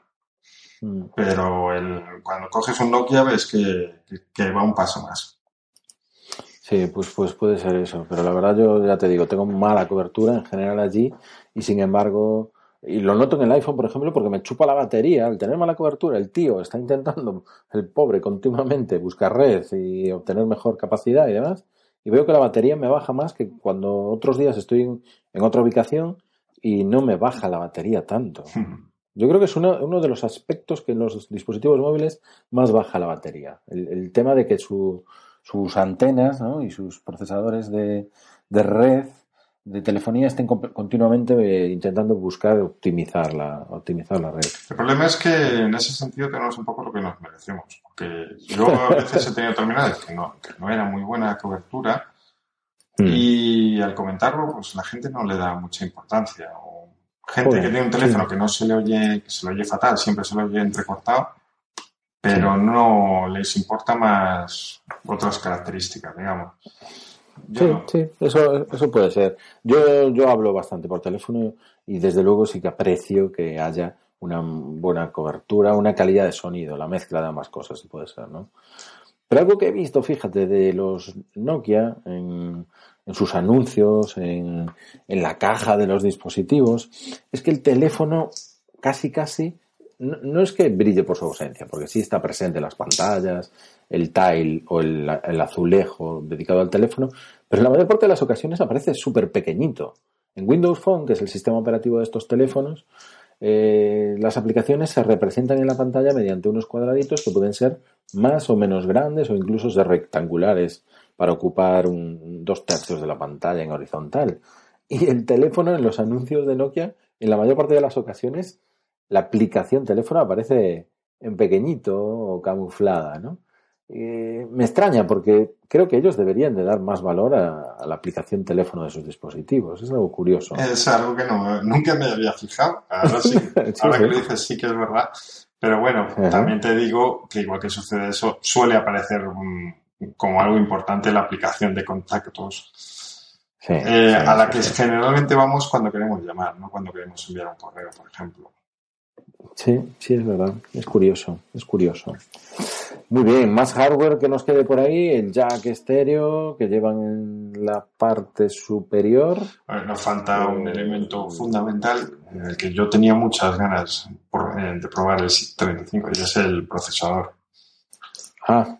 Pero el, cuando coges un Nokia ves que, que- que va un paso más. Sí, pues, pues puede ser eso. Pero la verdad yo ya te digo, tengo mala cobertura en general allí y sin embargo, y lo noto en el iPhone, por ejemplo, porque me chupa la batería. Al tener mala cobertura, el tío está intentando, el pobre, continuamente buscar red y obtener mejor capacidad y demás. Y veo que la batería me baja más que cuando otros días estoy en, en otra ubicación y no me baja la batería tanto. Yo creo que es uno, uno de los aspectos que en los dispositivos móviles más baja la batería. El, el tema de que su- sus antenas ¿no? y sus procesadores de, de red de telefonía estén continuamente eh, intentando buscar optimizar la, optimizar la red. El problema es que en ese sentido tenemos un poco lo que nos merecemos. Porque yo a veces he tenido terminales que no, que no era muy buena cobertura Mm. y al comentarlo, pues la gente no le da mucha importancia. O gente Joder, que tiene un teléfono sí. que no se le oye, que se le oye fatal, siempre se le oye entrecortado, pero no les importa más otras características, digamos. Yo Sí, no. sí, eso, eso puede ser. Yo, yo hablo bastante por teléfono y desde luego sí que aprecio que haya una buena cobertura, una calidad de sonido, la mezcla de ambas cosas, si puede ser, ¿no? Pero algo que he visto, fíjate, de los Nokia en, en sus anuncios, en, en la caja de los dispositivos, es que el teléfono casi, casi, no, es que brille por su ausencia, porque sí está presente en las pantallas, el tile o el, el azulejo dedicado al teléfono, pero en la mayor parte de las ocasiones aparece súper pequeñito. En Windows Phone, que es el sistema operativo de estos teléfonos, eh, las aplicaciones se representan en la pantalla mediante unos cuadraditos que pueden ser más o menos grandes o incluso ser rectangulares para ocupar un, dos tercios de la pantalla en horizontal. Y el teléfono en los anuncios de Nokia, en la mayor parte de las ocasiones, la aplicación teléfono aparece en pequeñito o camuflada, ¿no? Eh, me extraña porque creo que ellos deberían de dar más valor a, la aplicación teléfono de sus dispositivos. Es algo curioso. Es algo que no, nunca me había fijado. Ahora sí, ahora que lo dices sí que es verdad. Pero bueno, también te digo que igual que sucede eso, suele aparecer como algo importante la aplicación de contactos eh, a la que generalmente vamos cuando queremos llamar, no cuando queremos enviar un correo, por ejemplo. Sí, sí, es verdad. Es curioso, es curioso. Muy bien, más hardware que nos quede por ahí, el jack estéreo que llevan en la parte superior. nos falta un elemento fundamental en el que yo tenía muchas ganas eh, de probar el 35 y es el procesador. Ah,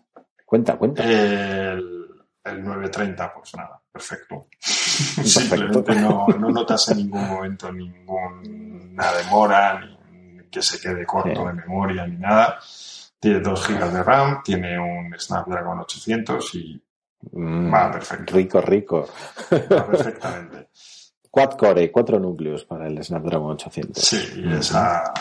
cuenta, cuenta. El, 930, pues nada, perfecto. Simplemente no, no, notas en ningún momento ninguna demora, ni que se quede corto de memoria, ni nada tiene 2 GB de RAM, tiene un Snapdragon 800 y mm, va perfecto. Rico, rico. Va perfectamente. Quad core, cuatro núcleos para el Snapdragon 800. Sí, y es a,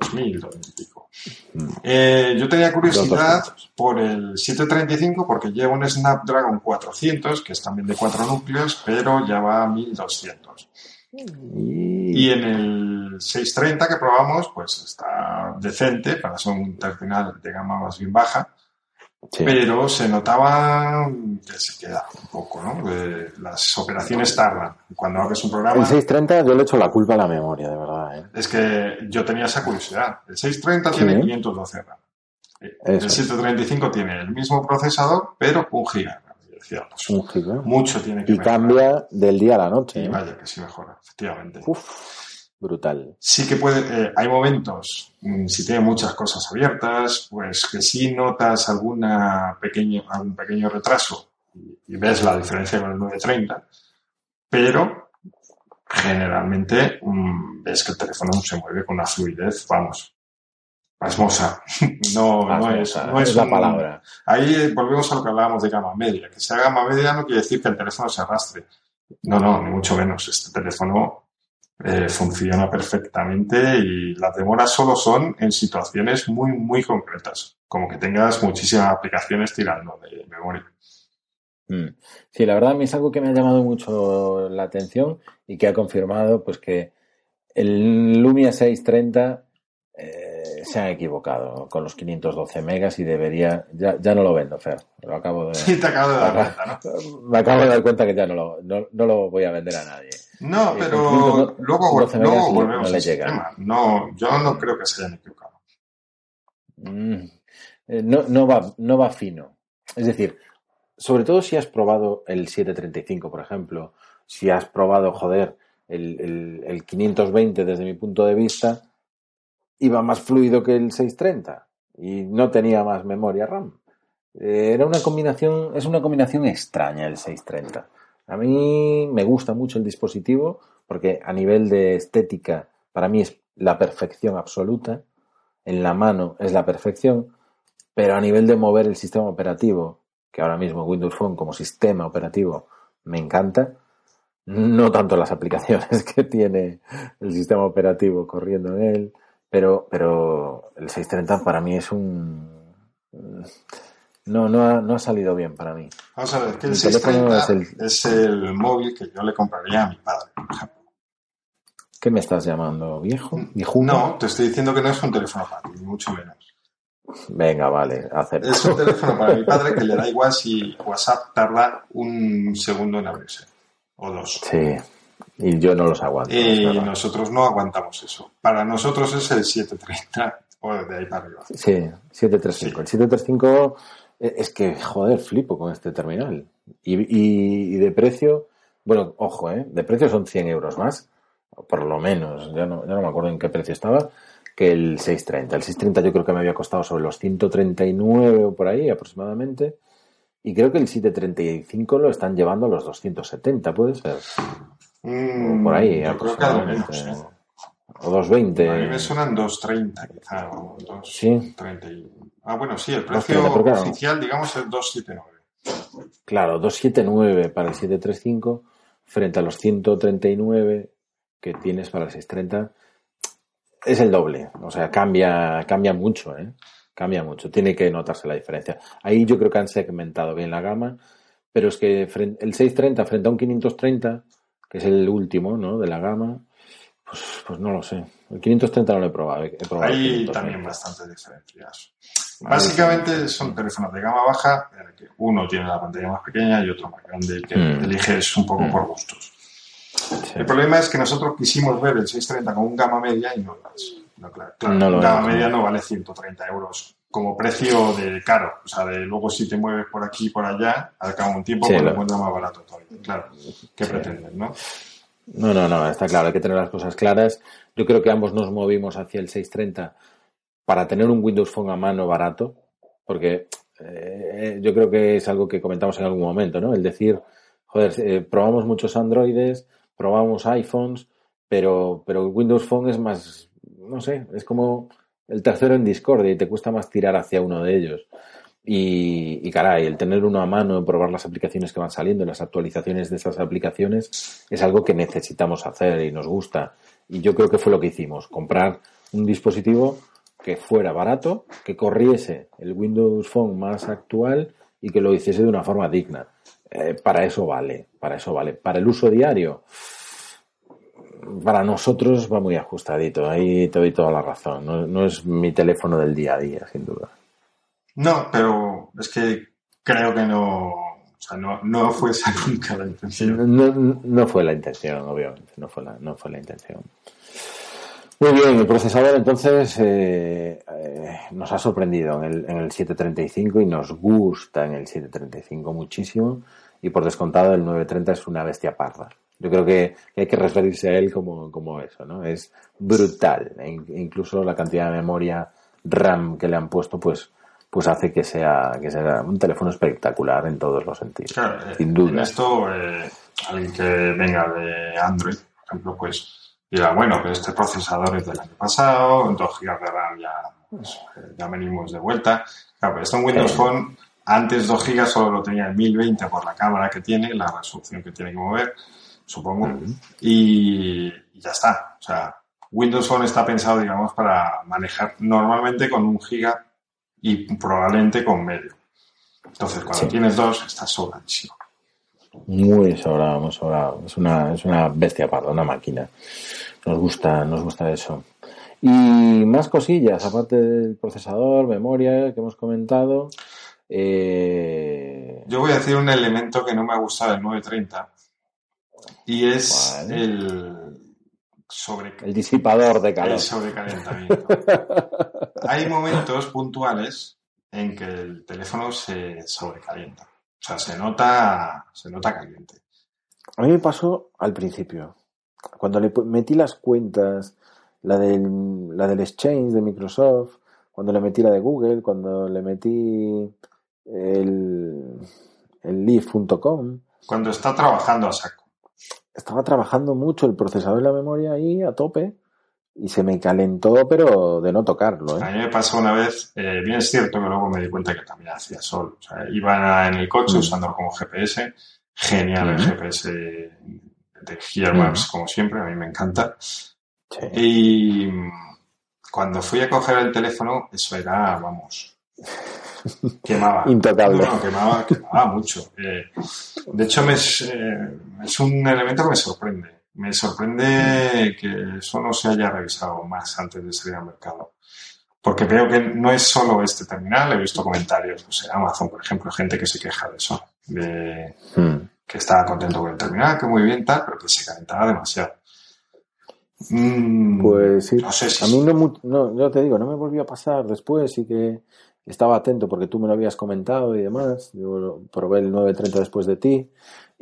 2000, 2000 y pico. Mm. Eh, yo tenía curiosidad por el 735 porque lleva un Snapdragon 400, que es también de cuatro núcleos, pero ya va a 1200. Y en el 630 que probamos, pues está decente para ser un terminal de gama más bien baja. Pero se notaba que se queda un poco, ¿no? las operaciones tardan. Cuando abres un programa. El 630 yo le echo la culpa a la memoria, de verdad. ¿eh? Es que yo tenía esa curiosidad. El 630 tiene 512 RAM. El 735 tiene el mismo procesador, pero un giga mucho tiene que Y cambia del día a la noche. Y vaya que sí mejora, efectivamente. Brutal. Sí que puede, eh, hay momentos, mm, si tiene muchas cosas abiertas, pues que sí notas alguna pequeño, algún pequeño retraso y, ves la diferencia con el 930, pero generalmente mm, ves que el teléfono se mueve con una fluidez, vamos, pasmosa. No, no es, no es, la palabra. Ahí volvemos a lo que hablábamos de gama media. Que sea gama media no quiere decir que el teléfono se arrastre. No, no, ni mucho menos. Este teléfono eh, funciona perfectamente y las demoras solo son en situaciones muy, muy concretas. Como que tengas muchísimas aplicaciones tirando de memoria. Mm. Sí, la verdad a mí es algo que me ha llamado mucho la atención y que ha confirmado pues que el Lumia 630 eh, se han equivocado con los 512 megas y debería. Ya, ya no lo vendo, Fer. Lo acabo de. Sí, te acabo de dar cuenta, ¿no? Me acabo de dar cuenta que ya no lo, no, lo voy a vender a nadie. No, eh, pero luego, luego volvemos no, sistema. No, yo no creo que se hayan equivocado. Mm, eh, no, no, va, no va fino. Es decir, sobre todo si has probado el 735, por ejemplo, si has probado, joder, el, el, el 520 desde mi punto de vista iba más fluido que el 630 y no tenía más memoria RAM. Eh, era una combinación, es una combinación extraña el 630. A mí me gusta mucho el dispositivo porque a nivel de estética para mí es la perfección absoluta. En la mano es la perfección, pero a nivel de mover el sistema operativo, que ahora mismo Windows Phone como sistema operativo me encanta, no tanto las aplicaciones que tiene el sistema operativo corriendo en él, pero, pero el 630 para mí es un... No, no ha, no ha salido bien para mí. Vamos a ver, que el 630 es el... móvil que yo le compraría a mi padre, por ejemplo. ¿Qué me estás llamando? ¿Viejo? No, te estoy diciendo que no es un teléfono para mí, mucho menos. Venga, vale, acepto. Es un teléfono para mi padre que le da igual si WhatsApp tarda un segundo en abrirse. O dos. Sí, y yo no los aguanto. Y nosotros no aguantamos eso. Para nosotros es el 730 o de ahí para arriba. Sí, 735. El 735 eh, es que, joder, flipo con este terminal. Y, y, de precio, bueno, ojo, ¿eh? De precio son 100 euros más, por lo menos, ya no, ya no me acuerdo en qué precio estaba, que el 630. El 630 yo creo que me había costado sobre los 139 o por ahí aproximadamente. Y creo que el 735 lo están llevando a los 270, puede ser. Mm, por ahí, aproximadamente. menos, ¿eh? O 220. A mí me suenan 2.30 quizá, o 2.30 Sí. Ah, bueno, sí, el 2.30, precio oficial, digamos, es 2.79. Claro, 279 para el 735 frente a los 139 que tienes para el 630. Es el doble. O sea, cambia, cambia mucho, ¿eh? Cambia mucho. Tiene que notarse la diferencia. Ahí yo creo que han segmentado bien la gama, pero es que el 630 frente a un 530, que es el último, ¿no? De la gama, pues, pues no lo sé. El 530 no lo he probado. He probado Hay 530. también bastantes diferencias. Básicamente son teléfonos de gama baja, en el que uno tiene la pantalla más pequeña y otro más grande, que Mm. eliges un poco Mm. por gustos. Sí. El problema es que nosotros quisimos ver el 630 como un gama media y no lo es. No, claro, claro, No lo un gama media no. vale 130 euros como precio de caro. O sea, de luego si te mueves por aquí y por allá, al cabo de un tiempo Sí, pues lo lo- encuentras más barato todavía. Claro, ¿qué Sí. pretendes, no? No, no, no, está claro, hay que tener las cosas claras. Yo creo que ambos nos movimos hacia el 630 para tener un Windows Phone a mano barato, porque eh, yo creo que es algo que comentamos en algún momento, ¿no? El decir, joder, eh, probamos muchos Androides, probamos iPhones, pero, pero Windows Phone es más, no sé, es como el tercero en discordia y te cuesta más tirar hacia uno de ellos. Y, y caray, el tener uno a mano, probar las aplicaciones que van saliendo, las actualizaciones de esas aplicaciones, es algo que necesitamos hacer y nos gusta. Y yo creo que fue lo que hicimos, comprar un dispositivo que fuera barato, que corriese el Windows Phone más actual y que lo hiciese de una forma digna. Eh, para eso vale, para eso vale. Para el uso diario, para nosotros va muy ajustadito, ahí te doy toda la razón. No, no es mi teléfono del día a día, sin duda. No, pero es que creo que no, o sea, no, no fue esa nunca la intención. No, no fue la intención, obviamente, no fue la, no fue la intención. Muy bien, el procesador entonces eh, eh, nos ha sorprendido en el, en el 735 y nos gusta en el 735 muchísimo y por descontado el 930 es una bestia parda. Yo creo que hay que referirse a él como, como eso, ¿no? Es brutal. E in- incluso la cantidad de memoria RAM que le han puesto, pues, pues hace que sea, que sea un teléfono espectacular en todos los sentidos. Claro, sin duda. En esto, eh, alguien que venga de Android, por ejemplo, pues dirá, bueno, que este procesador es del año pasado, 2 GB de RAM ya, pues, eh, ya venimos de vuelta. Claro, pero esto en Windows. Phone, antes 2 GB solo lo tenía en 1020 por la cámara que tiene, la resolución que tiene que mover, supongo, y, y ya está. O sea, Windows Phone está pensado, digamos, para manejar normalmente con un giga y probablemente con medio. Entonces, cuando Sí. tienes dos, estás sobradísimo. Muy sobrado, muy sobrado. Es una, es una bestia parda, una máquina. Nos gusta, nos gusta eso. Y más cosillas, aparte del procesador, memoria que hemos comentado. Eh, Yo voy a decir un elemento que no me ha gustado del 930 y es el sobre el disipador de calor. el sobrecalentamiento. Hay momentos puntuales en que el teléfono se sobrecalienta. O sea, se nota, se nota caliente. A mí me pasó al principio. Cuando le metí las cuentas, la del, la del Exchange de Microsoft, cuando le metí la de Google, cuando le metí el, el Leaf.com, Cuando está trabajando a saco. estaba trabajando mucho el procesador y la memoria ahí a tope y se me calentó, pero de no tocarlo. A ¿eh? mí me pasó una vez, eh, bien es cierto que luego me di cuenta que también hacía sol. O sea, iba en el coche Mm. usándolo como GPS. Genial el Mm. GPS de Gear Maps, como siempre, a mí me encanta. Sí. Y mm, cuando fui a coger el teléfono, eso era, vamos, quemaba. Intocable. No, no, quemaba, quemaba mucho. Eh, de hecho, me es, eh, es un elemento que me sorprende. Me sorprende que eso no se haya revisado más antes de salir al mercado. Porque veo que no es solo este terminal, he visto comentarios, no sé, Amazon, por ejemplo, gente que se queja de eso, de Mm. que estaba contento con el terminal, que muy bien tal, pero que se calentaba demasiado. Mm, Pues sí. no sé si A mí no, no, yo te digo, no me volvió a pasar después, sí que estaba atento porque tú me lo habías comentado y demás. Yo probé el 930 después de ti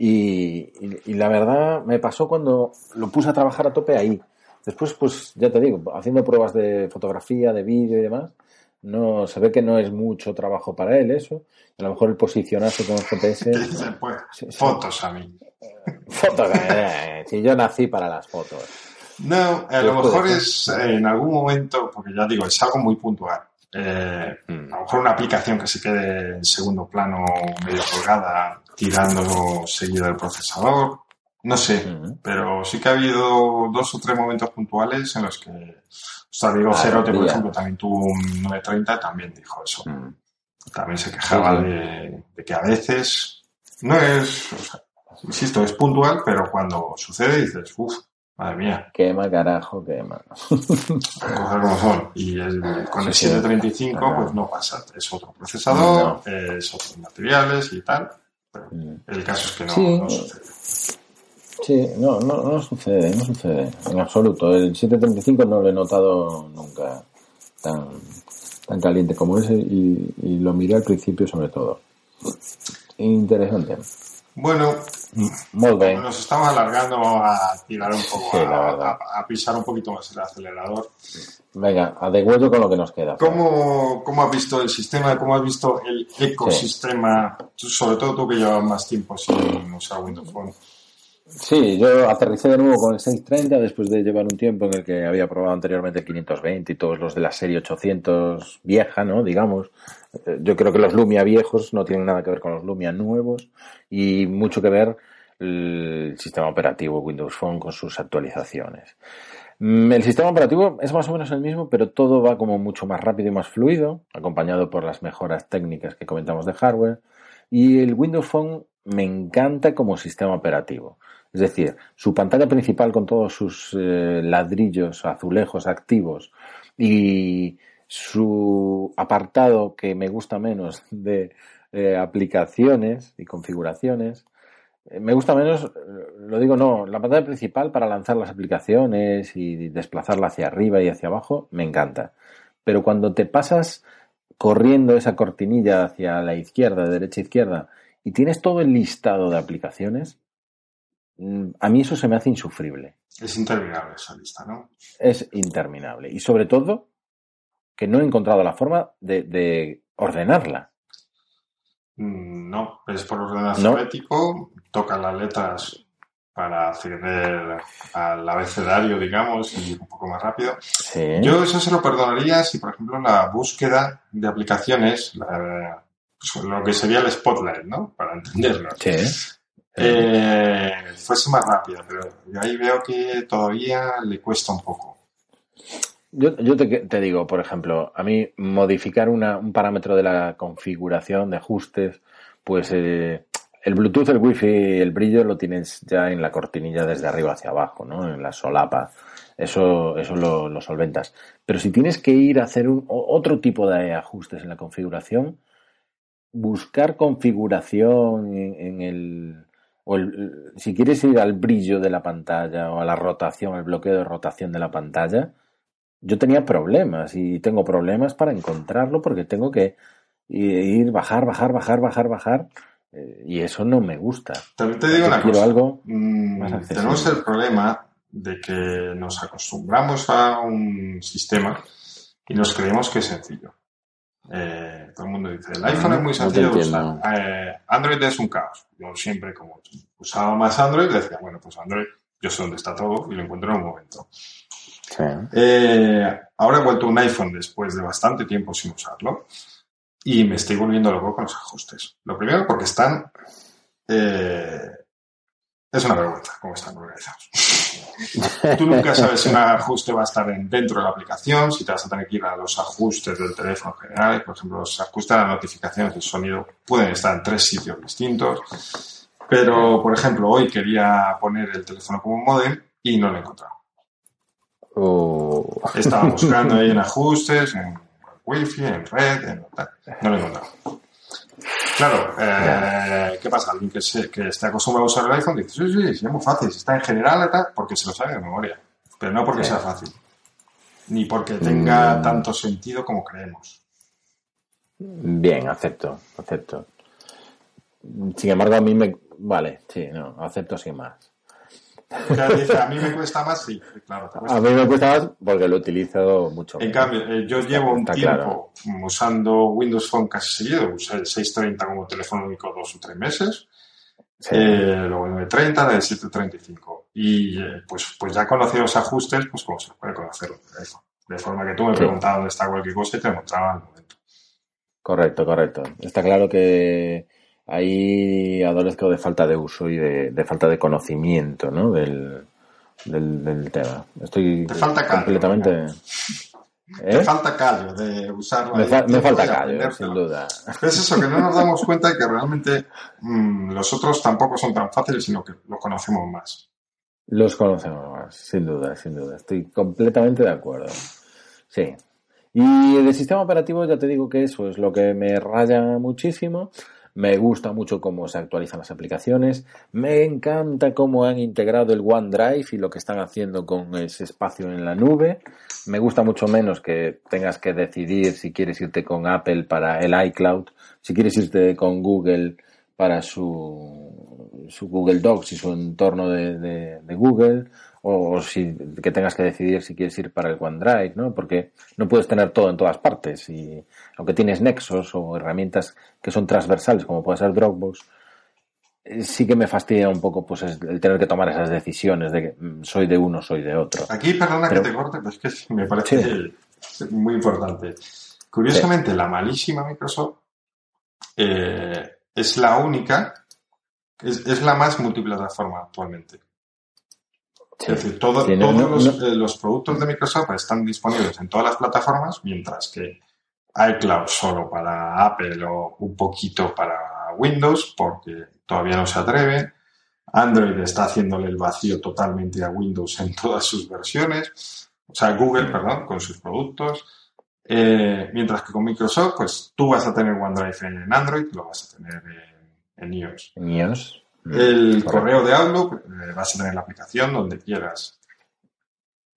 y, y- y la verdad me pasó cuando lo puse a trabajar a tope ahí. Después, pues ya te digo, haciendo pruebas de fotografía, de vídeo y demás, no se ve que no es mucho trabajo para él eso. A lo mejor el posicionarse con el GPS. Pues, fotos a mí. Fotos, eh, si yo nací para las fotos. No, a lo mejor es en algún momento, porque ya digo, es algo muy puntual. Eh, mm. A lo mejor una aplicación que se quede en segundo plano, medio colgada, tirando seguido del procesador. No sé, pero sí que ha habido dos o tres momentos puntuales en los que sea, digo, Cerote, por ejemplo, también tuvo un 930, también dijo eso. Mm. También se quejaba de, que a veces no es, o sea, insisto, es puntual, pero cuando sucede dices, uff, madre mía. Quema, carajo, quema. Como son. Y con el 735, pues no pasa. Es otro procesador, es otros materiales y tal. El caso es que no, no sucede. Sí, no, no, no sucede, no sucede, en absoluto. El 735 no lo he notado nunca tan, tan caliente como ese y, lo miré al principio sobre todo. Interesante. Bueno, nos estamos alargando a tirar un poco, a, pisar un poquito más el acelerador. Venga, a de con lo que nos queda. ¿Cómo, ¿Cómo has visto el sistema? ¿Cómo has visto el ecosistema? Sobre todo tú que llevas más tiempo sin usar Windows Phone. Sí, yo aterricé de nuevo con el 630 después de llevar un tiempo en el que había probado anteriormente el 520 y todos los de la serie 800 vieja, ¿no? Digamos. Eh, yo creo que los Lumia viejos no tienen nada que ver con los Lumia nuevos y mucho que ver el sistema operativo Windows Phone con sus actualizaciones. Mm, el sistema operativo es más o menos el mismo, pero todo va como mucho más rápido y más fluido, acompañado por las mejoras técnicas que comentamos de hardware. Y el Windows Phone me encanta como sistema operativo. Es decir, su pantalla principal con todos sus eh, ladrillos, azulejos activos y su apartado que me gusta menos de eh, aplicaciones y configuraciones. Eh, me gusta menos, lo digo no, la pantalla principal para lanzar las aplicaciones y desplazarla hacia arriba y hacia abajo, me encanta. Pero cuando te pasas corriendo esa cortinilla hacia la izquierda, derecha, izquierda, y tienes todo el listado de aplicaciones, a mí eso se me hace insufrible. Es interminable esa lista, ¿no? Es interminable. Y sobre todo, que no he encontrado la forma de, ordenarla. Mm, no, es por orden alfabético, toca las letras para acceder al abecedario, digamos, y un poco más rápido. Yo eso se lo perdonaría si, por ejemplo, la búsqueda de aplicaciones, pues, lo que sería el Spotlight, ¿no? Para entenderlo. Sí eh, fuese más rápido, pero yo ahí veo que todavía le cuesta un poco. Yo, yo te, digo, por ejemplo, a mí modificar un parámetro de la configuración de ajustes, pues eh, el Bluetooth, el Wi-Fi, el brillo lo tienes ya en la cortinilla desde arriba hacia abajo, ¿no? En la solapa. Eso, eso lo, solventas. Pero si tienes que ir a hacer un, otro tipo de ajustes en la configuración, buscar configuración en el, o si quieres ir al brillo de la pantalla o a la rotación, el bloqueo de rotación de la pantalla, yo tenía problemas y tengo problemas para encontrarlo porque tengo que ir, bajar, bajar, bajar, bajar, bajar eh, y eso no me gusta. También te digo una cosa. Algo mm, tenemos el problema de que nos acostumbramos a un sistema y nos creemos que es sencillo. Eh, todo el mundo dice, el iPhone es muy sencillo de usar. Eh, Android es un caos. Yo siempre, como usaba más Android, decía, bueno, pues Android, yo sé dónde está todo y lo encuentro en un momento. Eh, ahora he vuelto un iPhone después de bastante tiempo sin usarlo y me estoy volviendo loco con los ajustes. Lo primero porque están es una vergüenza cómo están organizados. Tú nunca sabes si un ajuste va a estar dentro de la aplicación, si te vas a tener que ir a los ajustes del teléfono en general. Por ejemplo, los ajustes de las notificaciones del sonido pueden estar en tres sitios distintos. Pero, por ejemplo, hoy quería poner el teléfono como modem y no lo he encontrado. Oh. Estaba buscando ahí en ajustes, en wifi, en red, en... no lo he encontrado. Claro, eh, ¿qué pasa? Alguien que, se, que esté acostumbrado a usar el iPhone dice, sí, sí, sí, es muy fácil, está en general, porque se lo sabe de memoria, pero no porque sea fácil, ni porque tenga mm. tanto sentido como creemos. Bien, acepto, acepto. Sin embargo, a mí me... Vale, sí, no, acepto sin más. A mí me cuesta más, sí, claro. A mí me cuesta más porque lo he utilizado mucho. En cambio, eh, yo llevo un tiempo usando Windows Phone casi seguido, usé el 630 como teléfono único dos o tres meses. Eh, luego el 930, el 735. Y eh, pues, pues ya conocido los ajustes, pues como se puede conocer. De forma que tú me preguntabas dónde está cualquier cosa y te mostraba al momento. Correcto, correcto. Está claro que ahí adolezco de falta de uso y de, falta de conocimiento ¿no? del, del, tema. Estoy completamente... ¿Eh? Te falta callo de usarlo. Me, falta callo, sin duda. Es eso, que no nos damos cuenta de que realmente mm, los otros tampoco son tan fáciles, sino que los conocemos más. Los conocemos más, sin duda, sin duda. Estoy completamente de acuerdo. Sí. Y el sistema operativo, ya te digo que eso es lo que me raya muchísimo. Me gusta mucho cómo se actualizan las aplicaciones. Me encanta cómo han integrado el OneDrive y lo que están haciendo con ese espacio en la nube. Me gusta mucho menos que tengas que decidir si quieres irte con Apple para el iCloud, si quieres irte con Google para su, su Google Docs y su entorno de, de Google, o si que tengas que decidir si quieres ir para el OneDrive, ¿no? Porque no puedes tener todo en todas partes y aunque tienes nexos o herramientas que son transversales como puede ser Dropbox, eh, sí que me fastidia un poco pues el tener que tomar esas decisiones de que mm, soy de uno, soy de otro. Aquí, perdona que te corte, pero es que me parece muy importante. Curiosamente, la malísima Microsoft eh, es la única, es, es la más multiplataforma actualmente. Es decir, todos eh, los, productos de Microsoft están disponibles en todas las plataformas, mientras que iCloud solo para Apple o un poquito para Windows, porque todavía no se atreve. Android está haciéndole el vacío totalmente a Windows en todas sus versiones. O sea, Google, perdón, con sus productos. Eh, mientras que con Microsoft, pues tú vas a tener OneDrive en Android, lo vas a tener en, en iOS. En iOS. El correo de Outlook eh, vas a tener la aplicación donde quieras.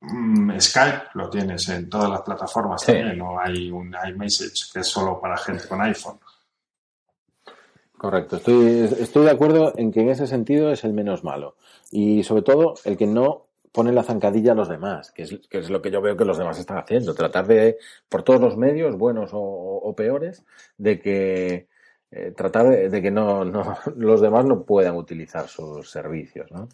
Mm, Skype lo tienes en todas las plataformas también, no hay un iMessage que es solo para gente con iPhone. Correcto, estoy, estoy de acuerdo en que en ese sentido es el menos malo. Y sobre todo el que no pone la zancadilla a los demás, que es, que es lo que yo veo que los demás están haciendo. Tratar de, por todos los medios, buenos o peores, de que eh, tratar de, que no, no, los demás no puedan utilizar sus servicios, ¿no?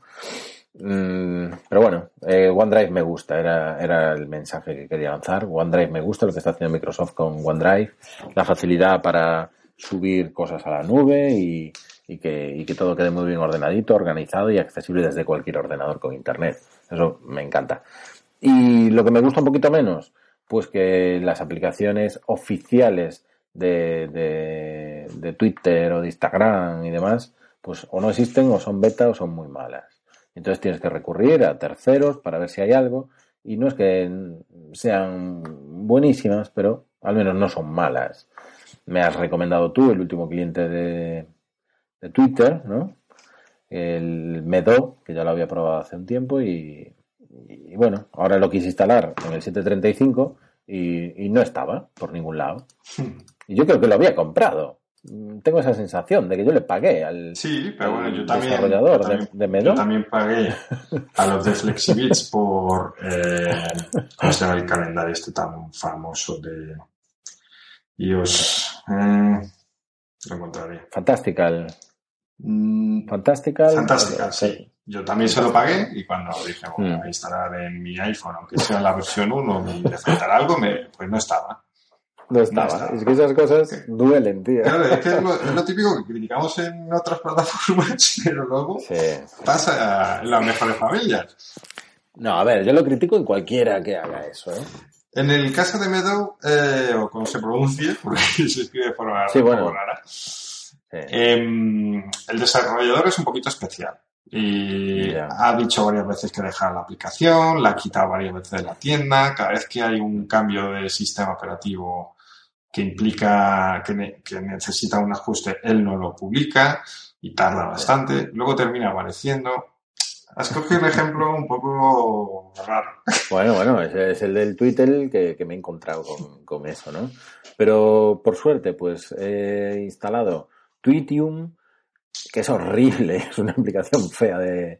Mm, pero bueno, eh, OneDrive me gusta, era, era el mensaje que quería lanzar. OneDrive me gusta lo que está haciendo Microsoft con OneDrive, la facilidad para subir cosas a la nube y, y, que, y que todo quede muy bien ordenadito, organizado y accesible desde cualquier ordenador con Internet. Eso me encanta. Y lo que me gusta un poquito menos, pues que las aplicaciones oficiales de, de, Twitter o de Instagram y demás, pues o no existen o son beta o son muy malas. Entonces tienes que recurrir a terceros para ver si hay algo y no es que sean buenísimas, pero al menos no son malas. Me has recomendado tú el último cliente de, de Twitter, ¿no? El Medo, que ya lo había probado hace un tiempo y, y bueno, ahora lo quise instalar en el 735 y, y no estaba por ningún lado. Y yo creo que lo había comprado. Tengo esa sensación de que yo le pagué al sí, pero bueno, yo también, desarrollador de, Medo. Yo también pagué a los de Flexibits por, eh, ¿cómo se llama el calendario este tan famoso de iOS? Eh, lo encontraré. Fantastical. Mm, Fantastical. Fantastical, sí. Yo también se lo pagué y cuando dije, voy a instalar en mi iPhone, aunque sea la versión 1 y le faltará algo, me, pues no estaba. No estaba. Es que esas cosas duelen, tío. Claro, es que es lo, típico que criticamos en otras plataformas, pero luego pasa en las mejores familias. No, a ver, yo lo critico en cualquiera que haga eso, ¿eh? En el caso de Meadow, eh, o como se pronuncie, porque se escribe de forma sí, bueno. rara, em, el desarrollador es un poquito especial. Y ha dicho varias veces que deja la aplicación, la ha quitado varias veces de la tienda. Cada vez que hay un cambio de sistema operativo que implica que, que, necesita un ajuste, él no lo publica y tarda bastante. Luego termina apareciendo. Has cogido un ejemplo un poco raro. Bueno, bueno, ese es el del Twitter que, que me he encontrado con, con, eso, ¿no? Pero por suerte, pues he instalado Tweetium, que es horrible, es una aplicación fea de,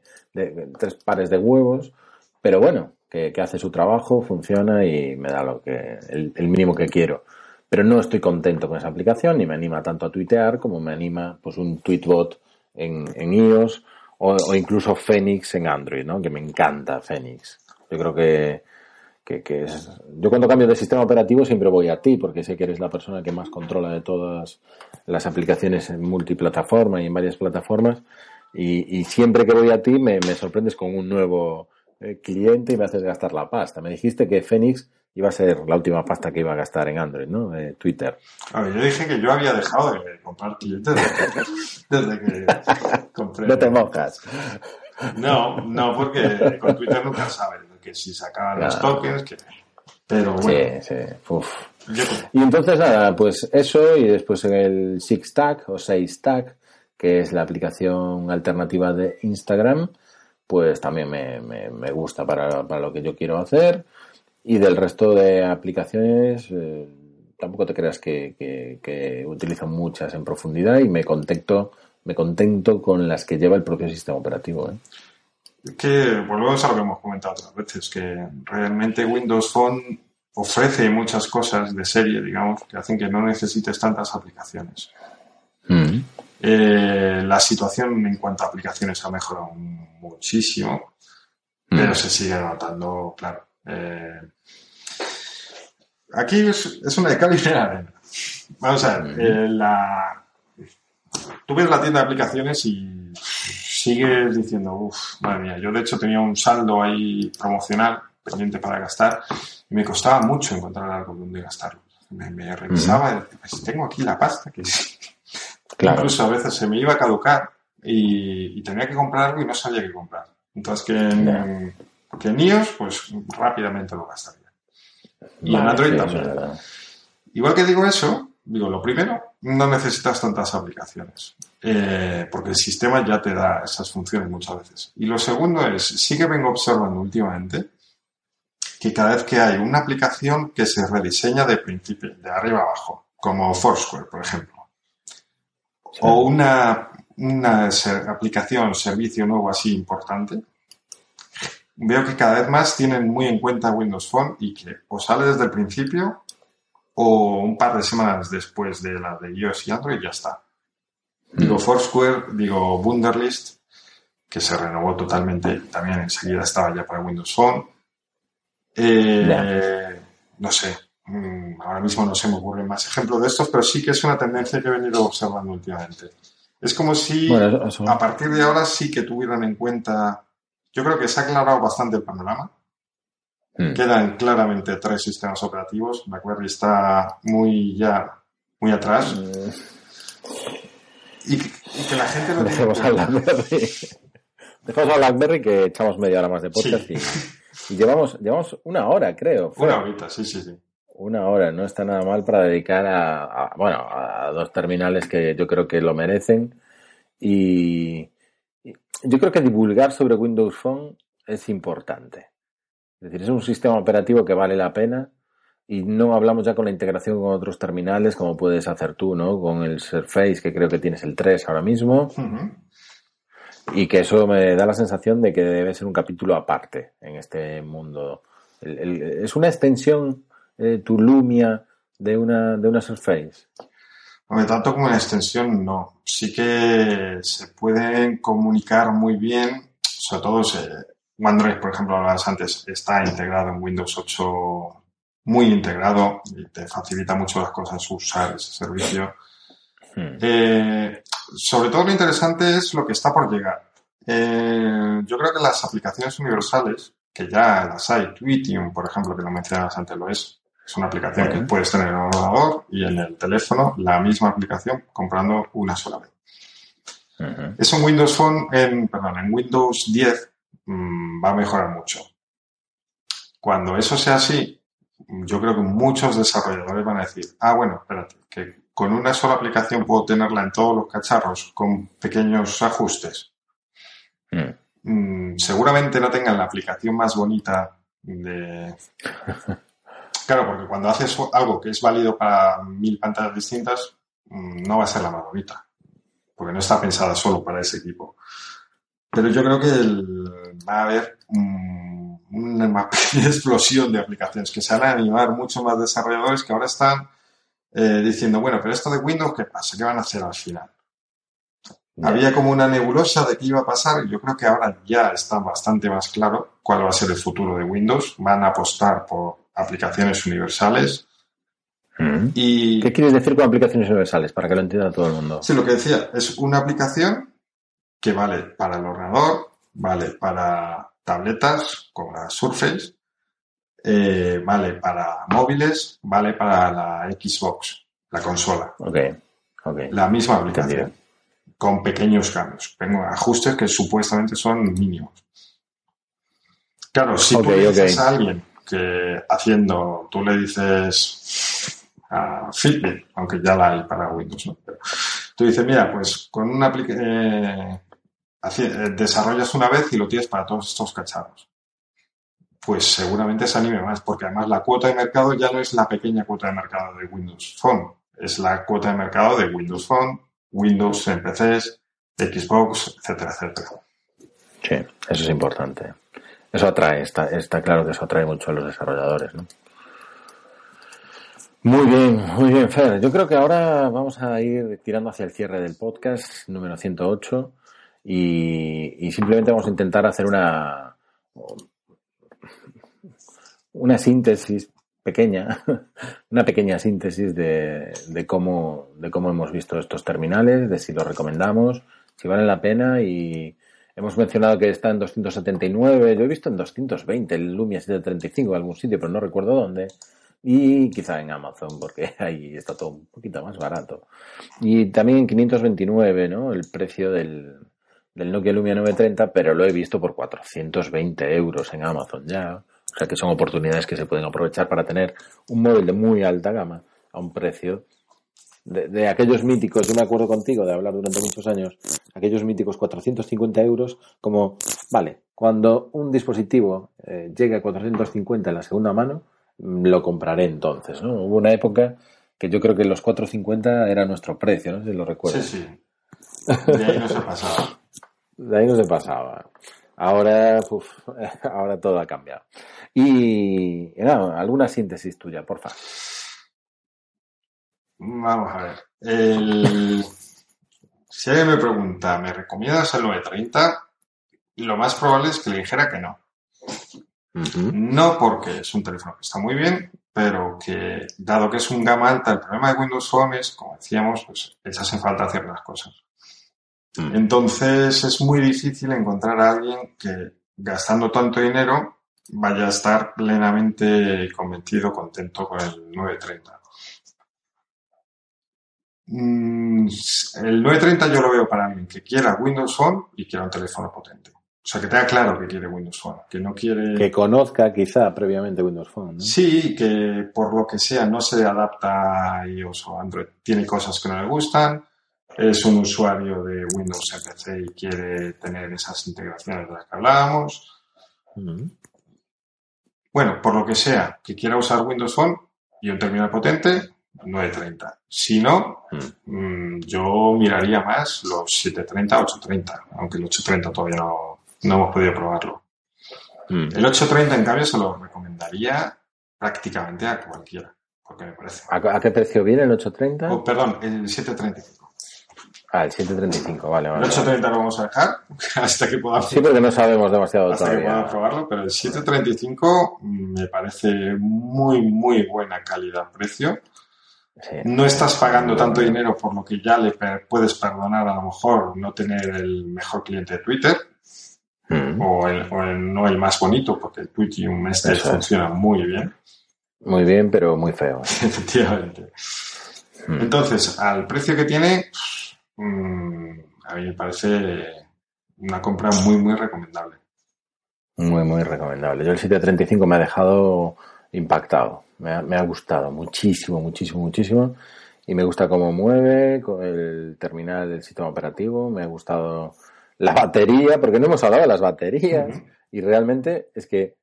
tres pares de huevos, pero bueno, que, hace su trabajo, funciona y me da lo que el, mínimo que quiero. Pero no estoy contento con esa aplicación, ni me anima tanto a tuitear como me anima pues un tweetbot en, en iOS o, o, incluso Phoenix en Android, ¿no? Que me encanta Phoenix. Yo creo que, que, es... Yo cuando cambio de sistema operativo siempre voy a ti, porque sé que eres la persona que más controla de todas las aplicaciones en multiplataforma y en varias plataformas. Y, siempre que voy a ti me, sorprendes con un nuevo eh, cliente y me haces gastar la pasta. Me dijiste que Phoenix iba a ser la última pasta que iba a gastar en Android, ¿no? De Twitter. A ver, yo dije que yo había dejado de comprar clientes desde, que compré. No te mojas. No, no, porque con Twitter nunca sabes que si sacaban los tokens, que... Pero bueno. Sí, sí. Y entonces nada, pues eso y después en el Six Tag o Seis Tag, que es la aplicación alternativa de Instagram, pues también me, me, gusta para, para, lo que yo quiero hacer. Y del resto de aplicaciones, eh, tampoco te creas que, que, que, utilizo muchas en profundidad y me contento, me contento con las que lleva el propio sistema operativo. ¿eh? Que volvemos a lo que hemos comentado otras veces, que realmente Windows Phone ofrece muchas cosas de serie, digamos, que hacen que no necesites tantas aplicaciones. Mm. Eh, la situación en cuanto a aplicaciones ha mejorado muchísimo, mm. pero se sigue notando, claro. Eh, aquí es, una de cal Vamos a ver, mm. eh, la, tú ves la tienda de aplicaciones y sigues diciendo, uff, madre mía, yo de hecho tenía un saldo ahí promocional pendiente para gastar y me costaba mucho encontrar algo donde gastarlo. Me, revisaba, pues tengo aquí la pasta, que incluso a veces se me iba a caducar y, tenía que comprarlo y no sabía qué comprar. Entonces que en, que en iOS, pues rápidamente lo gastaría. Y en Android también. Igual que digo eso, digo, lo primero, no necesitas tantas aplicaciones, eh, porque el sistema ya te da esas funciones muchas veces. Y lo segundo es, sí que vengo observando últimamente que cada vez que hay una aplicación que se rediseña de principio, de arriba abajo, como Foursquare, por ejemplo, o una, una aplicación, servicio nuevo así importante, veo que cada vez más tienen muy en cuenta Windows Phone y que o sale desde el principio o un par de semanas después de la de iOS y Android ya está. Digo. Foursquare, digo Wunderlist, que se renovó totalmente también enseguida estaba ya para Windows Phone. Eh, no sé, mm, ahora mismo no se me ocurren más ejemplos de estos, pero sí que es una tendencia que he venido observando últimamente. Es como si a partir de ahora sí que tuvieran en cuenta, yo creo que se ha aclarado bastante el panorama Hmm. Quedan claramente tres sistemas operativos. BlackBerry está muy ya muy atrás. Hmm. Y, que la gente no Dejemos a BlackBerry. Dejemos a BlackBerry que echamos media hora más de podcast y, llevamos, llevamos una hora, creo. Una horita, sí, sí, sí. Una hora, no está nada mal para dedicar a, bueno, a dos terminales que yo creo que lo merecen. Y yo creo que divulgar sobre Windows Phone es importante. Es decir, es un sistema operativo que vale la pena y no hablamos ya con la integración con otros terminales como puedes hacer tú, ¿no? Con el Surface, que creo que tienes el 3 ahora mismo. Y que eso me da la sensación de que debe ser un capítulo aparte en este mundo. es una extensión, eh, tu Lumia, de una, de una Surface. Hombre, tanto como una extensión, no. Sí que se pueden comunicar muy bien, sobre todo se, Android, por ejemplo, hablabas antes, está integrado en Windows 8, muy integrado y te facilita mucho las cosas usar ese servicio. Hmm. Eh, sobre todo lo interesante es lo que está por llegar. Eh, yo creo que las aplicaciones universales, que ya las hay, Tweetium, por ejemplo, que lo mencionabas antes, lo es. Es una aplicación que puedes tener en el ordenador y en el teléfono, la misma aplicación, comprando una sola vez. Es un Windows Phone, en, perdón, en Windows 10 Mm, va a mejorar mucho. Cuando eso sea así, yo creo que muchos desarrolladores van a decir, ah, bueno, espérate, que con una sola aplicación puedo tenerla en todos los cacharros con pequeños ajustes. Hmm. Mm, seguramente no tengan la aplicación más bonita de... Claro, porque cuando haces algo que es válido para mil pantallas distintas, mm, no va a ser la más bonita. porque no está pensada solo para ese equipo. Pero yo creo que va a haber una pequeña explosión de aplicaciones que se van a animar mucho más desarrolladores que ahora están eh, diciendo, bueno, pero esto de Windows, ¿qué pasa? ¿Qué van a hacer al final? Había como una nebulosa de qué iba a pasar y yo creo que ahora ya está bastante más claro cuál va a ser el futuro de Windows. Van a apostar por aplicaciones universales. Mm. Y... ¿Qué quieres decir con aplicaciones universales? Para que lo entienda todo el mundo. Sí, lo que decía, es una aplicación que vale para el ordenador, vale para tabletas como la Surface, eh, vale para móviles, vale para la Xbox, la consola. Ok, ok. La misma aplicación con pequeños cambios, tengo ajustes que supuestamente son mínimos. Claro, si tú le dices a alguien que haciendo, tú le dices a Fitbit, aunque ya la hay para Windows, ¿no? tú dices, mira, pues con una eh, eh, desarrollas una vez y lo tienes para todos estos cacharros. Pues seguramente se anime más, porque además la cuota de mercado ya no es la pequeña cuota de mercado de Windows Phone, es la cuota de mercado de Windows Phone, Windows en PCs, Xbox, etcétera, etcétera. Sí, eso es importante. Eso atrae, está, claro que eso atrae mucho a los desarrolladores, ¿no? Muy bien, muy bien, Fer. Yo creo que ahora vamos a ir tirando hacia el cierre del podcast número 108 y, simplemente vamos a intentar hacer una, una síntesis pequeña, una pequeña síntesis de, de, cómo, de cómo hemos visto estos terminales, de si los recomendamos, si valen la pena y hemos mencionado que está en 279, yo he visto en 220 el Lumia 735 en algún sitio, pero no recuerdo dónde. Y quizá en Amazon, porque ahí está todo un poquito más barato. Y también en 529, ¿no? El precio del, del Nokia Lumia 930, pero lo he visto por 420 euros en Amazon ya. O sea que son oportunidades que se pueden aprovechar para tener un móvil de muy alta gama a un precio de, aquellos míticos, yo me acuerdo contigo de hablar durante muchos años, aquellos míticos 450 euros, como, vale, cuando un dispositivo eh, llegue a 450 en la segunda mano, mm, lo compraré entonces, ¿no? Hubo una época que yo creo que los 450 era nuestro precio, no si lo recuerdo. Sí, sí. De ahí no se pasaba. De ahí no se pasaba. Ahora, ahora todo ha cambiado. Y, alguna síntesis tuya, por favor. Vamos a ver. El... Si alguien me pregunta, ¿me recomiendas el 930? Lo más probable es que le dijera que no. No porque es un teléfono que está muy bien, pero que dado que es un gama alta, el problema de Windows Phone es, como decíamos, pues echas en falta ciertas cosas. Mm. Entonces es muy difícil encontrar a alguien que gastando tanto dinero vaya a estar plenamente convencido, contento con el 930. Mm, el 930 yo lo veo para alguien que quiera Windows Phone y quiera un teléfono potente. O sea, que tenga claro que quiere Windows Phone, que no quiere... Que conozca quizá previamente Windows Phone. Sí, que por lo que sea no se adapta a iOS o Android. Tiene cosas que no le gustan, es un usuario de Windows PC y quiere tener esas integraciones de las que hablábamos. Bueno, por lo que sea, que quiera usar Windows Phone y un terminal potente, 930. Si no, mm, yo miraría más los 730, 830, aunque el 830 todavía no, hemos podido probarlo. El 830, en cambio, se lo recomendaría prácticamente a cualquiera, porque me parece. ¿A, qué precio viene el 830? perdón, el 735. Ah, el 735, vale, vale. El 830 lo vamos a dejar hasta que podamos. Sí, porque no sabemos demasiado hasta que podamos probarlo, pero el 735 me parece muy, muy buena calidad-precio. No estás pagando tanto dinero por lo que ya le puedes perdonar a lo mejor no tener el mejor cliente de Twitter mm. o, el, no el más bonito, porque el Twitch este funciona muy bien. Muy bien, pero muy feo. Efectivamente. Mm. Entonces, al precio que tiene, Mm, a mí me parece una compra muy, muy recomendable. Muy, muy recomendable. Yo el 735 me ha dejado impactado. Me ha, gustado muchísimo, muchísimo, muchísimo. Y me gusta cómo mueve con el terminal del sistema operativo. Me ha gustado la batería, porque no hemos hablado de las baterías. Y realmente es que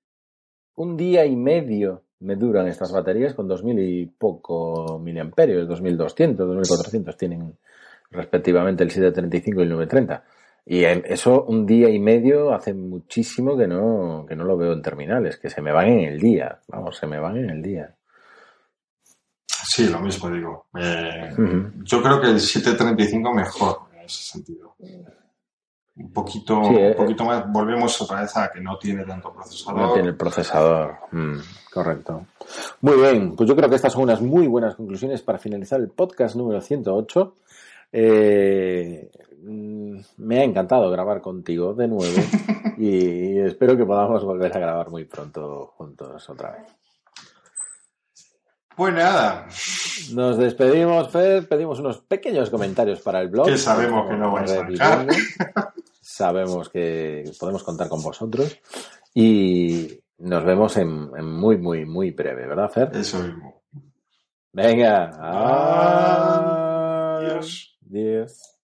un día y medio me duran estas baterías con 2000 y poco miliamperios, 2200, 2400 tienen respectivamente el 735 y el 930. Y eso un día y medio hace muchísimo que no, que no lo veo en terminales, que se me van en el día. Vamos, se me van en el día. Sí, lo mismo digo. Eh, yo creo que el 735 mejor en ese sentido. Un poquito, un eh, poquito más, volvemos otra vez a que no tiene tanto procesador. No tiene el procesador, mm, correcto. Muy bien, pues yo creo que estas son unas muy buenas conclusiones para finalizar el podcast número 108. Eh, mm, me ha encantado grabar contigo de nuevo y espero que podamos volver a grabar muy pronto juntos otra vez. Pues nada. Nos despedimos, Fer. Pedimos unos pequeños comentarios para el blog. Que sabemos que no vais a dejar. Sabemos que podemos contar con vosotros. Y nos vemos en, muy, muy, muy breve, ¿verdad, Fer? Eso mismo. Venga. Adiós. Adiós.